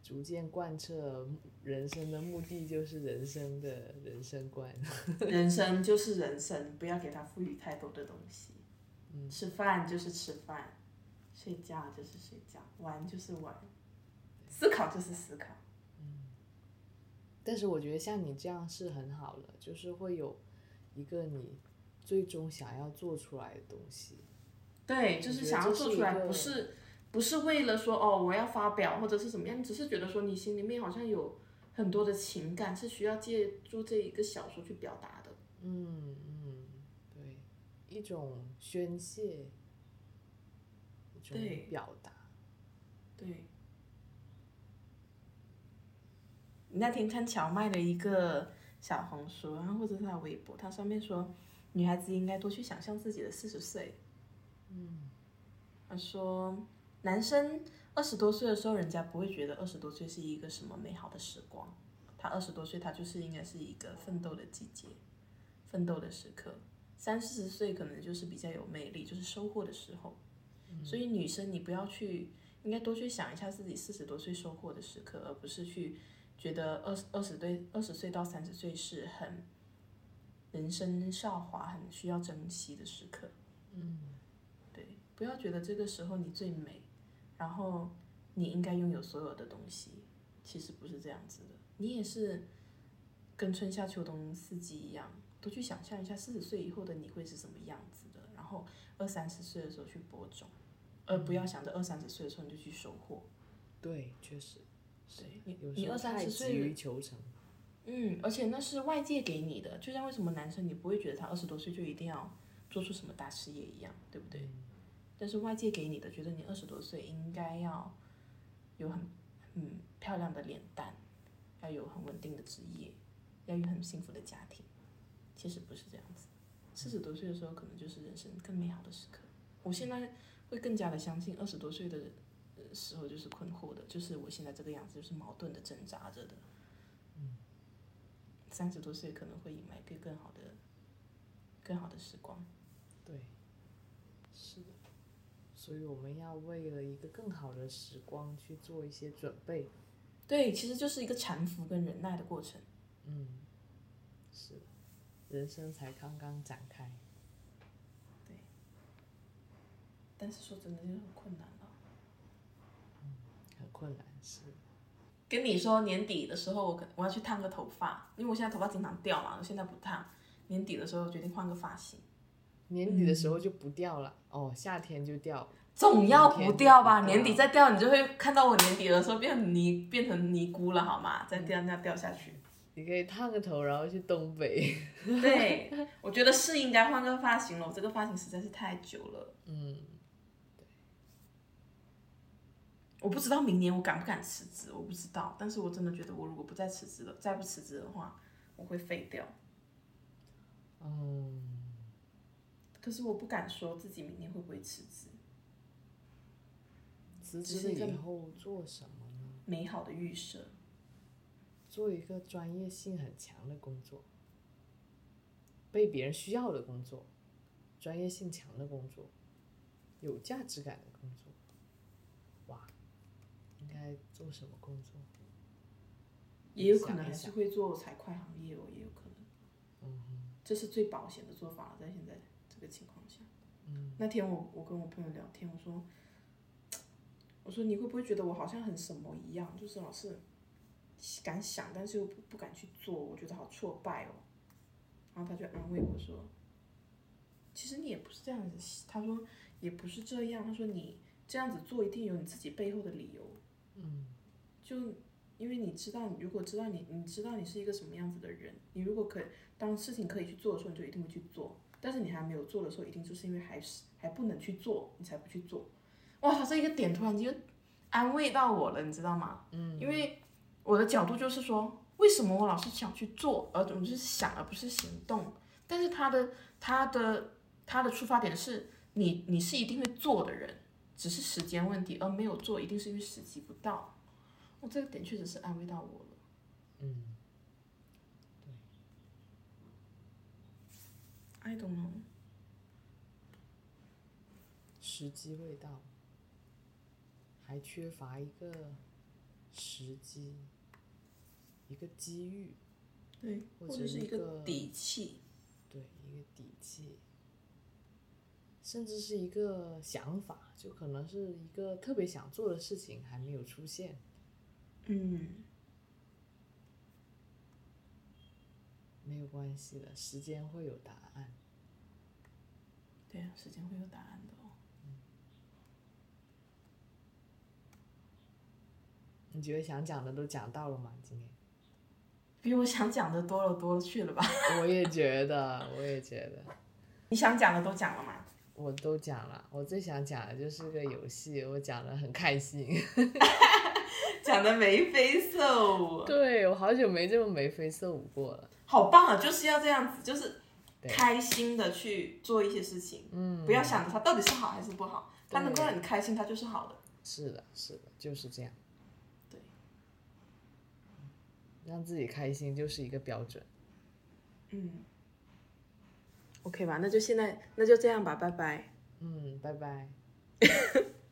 逐渐贯彻人生的目的就是人生的人生观。人生就是人生，不要给它赋予太多的东西。嗯吃饭就是吃饭，睡觉就是睡觉，玩就是玩，思考就是思考。嗯但是我觉得像你这样是很好的，就是会有一个你最终想要做出来的东西。对，就是想要做出来，不是不是为了说哦我要发表或者是怎么样，只是觉得说你心里面好像有很多的情感是需要借助这一个小说去表达的。嗯嗯，对，一种宣泄，一种对表达。对。你那天看荞麦的一个小红书，然后或者是他微博，他上面说，女孩子应该多去想象自己的四十岁。嗯。他说，男生二十多岁的时候，人家不会觉得二十多岁是一个什么美好的时光。他二十多岁，他就是应该是一个奋斗的季节，奋斗的时刻。三四十岁可能就是比较有魅力，就是收获的时候。所以女生你不要去，应该多去想一下自己四十多岁收获的时刻，而不是去觉得二十二十对二十岁到三十岁是很人生韶华很需要珍惜的时刻。嗯，对，不要觉得这个时候你最美，然后你应该拥有所有的东西，其实不是这样子的。你也是跟春夏秋冬四季一样，都去想象一下四十岁以后的你会是什么样子的，然后二三十岁的时候去播种，而不要想着二三十岁的时候你就去收获。对，确实，对你，有你二三十岁于求成。嗯，而且那是外界给你的，就像为什么男生你不会觉得他二十多岁就一定要做出什么大事业一样，对不对？但是外界给你的，觉得你二十多岁应该要有很嗯漂亮的脸蛋，要有很稳定的职业，要有很幸福的家庭。其实不是这样子，四十多岁的时候可能就是人生更美好的时刻。我现在会更加的相信，二十多岁的呃时候就是困惑的，就是我现在这个样子，就是矛盾的挣扎着的。三十多岁可能会迎来一个更好的、更好的时光。对，是的，所以我们要为了一个更好的时光去做一些准备。对，其实就是一个搀扶跟忍耐的过程。嗯，是的，人生才刚刚展开。对但是说真的，就很困难了。嗯很困难，是跟你说，年底的时候我可我要去烫个头发，因为我现在头发经常掉嘛，我现在不烫。年底的时候决定换个发型，年底的时候就不掉了，哦，夏天就掉，总要不掉吧？年底再掉，你就会看到我年底的时候变成泥变成尼姑了，好吗？再掉那掉下去。你可以烫个头，然后去东北。对，我觉得是应该换个发型了，我这个发型实在是太久了。嗯，我不知道明年我敢不敢辞职，我不知道，但是我真的觉得我如果不再辞职了，再不辞职的话，我会废掉。嗯，可是我不敢说自己明年会不会辞职，辞职了以后做什么呢？美好的预设。做一个专业性很强的工作，被别人需要的工作，专业性强的工作，有价值感的工作。该做什么工作？也有可能还是会做财会行业哦，也有可能。嗯这是最保险的做法了，在现在这个情况下。嗯那天我我跟我朋友聊天，我说，我说你会不会觉得我好像很什么一样，就是老是敢想，但是又不不敢去做，我觉得好挫败哦。然后他就安慰我说，其实你也不是这样子，他说也不是这样，他说你这样子做一定有你自己背后的理由。嗯就因为你知道，如果知道你你知道你是一个什么样子的人，你如果可以当事情可以去做的时候，你就一定会去做。但是你还没有做的时候，一定就是因为还是还不能去做，你才不去做。哇，他这一个点突然间安慰到我了，你知道吗？嗯，因为我的角度就是说，为什么我老是想去做，而总是想而不是行动？但是他的他的他的出发点是你你是一定会做的人，只是时间问题，而没有做一定是因为时机不到。我、这个点确实是安慰到我了。嗯，I don't know，时机未到，还缺乏一个时机，一个机遇，对，或者是一个底气。对，一个底气，甚至是一个想法，就可能是一个特别想做的事情还没有出现。嗯，没有关系的，时间会有答案。对啊，时间会有答案的哦。你觉得想讲的都讲到了吗？今天 比我想讲的多了多了去了吧？我也觉得，我也觉得，你想讲的都讲了吗？我都讲了。我最想讲的就是个游戏，我讲的很开心。讲的眉飞色舞，对我好久没这么眉飞色舞过了。好棒啊！就是要这样子，就是开心的去做一些事情，嗯，不要想着它到底是好还是不好，它能够让你开心，它就是好的。是的，是的，就是这样。对，让自己开心就是一个标准。嗯，OK 吧，那就现在那就这样吧，拜拜。嗯，拜拜。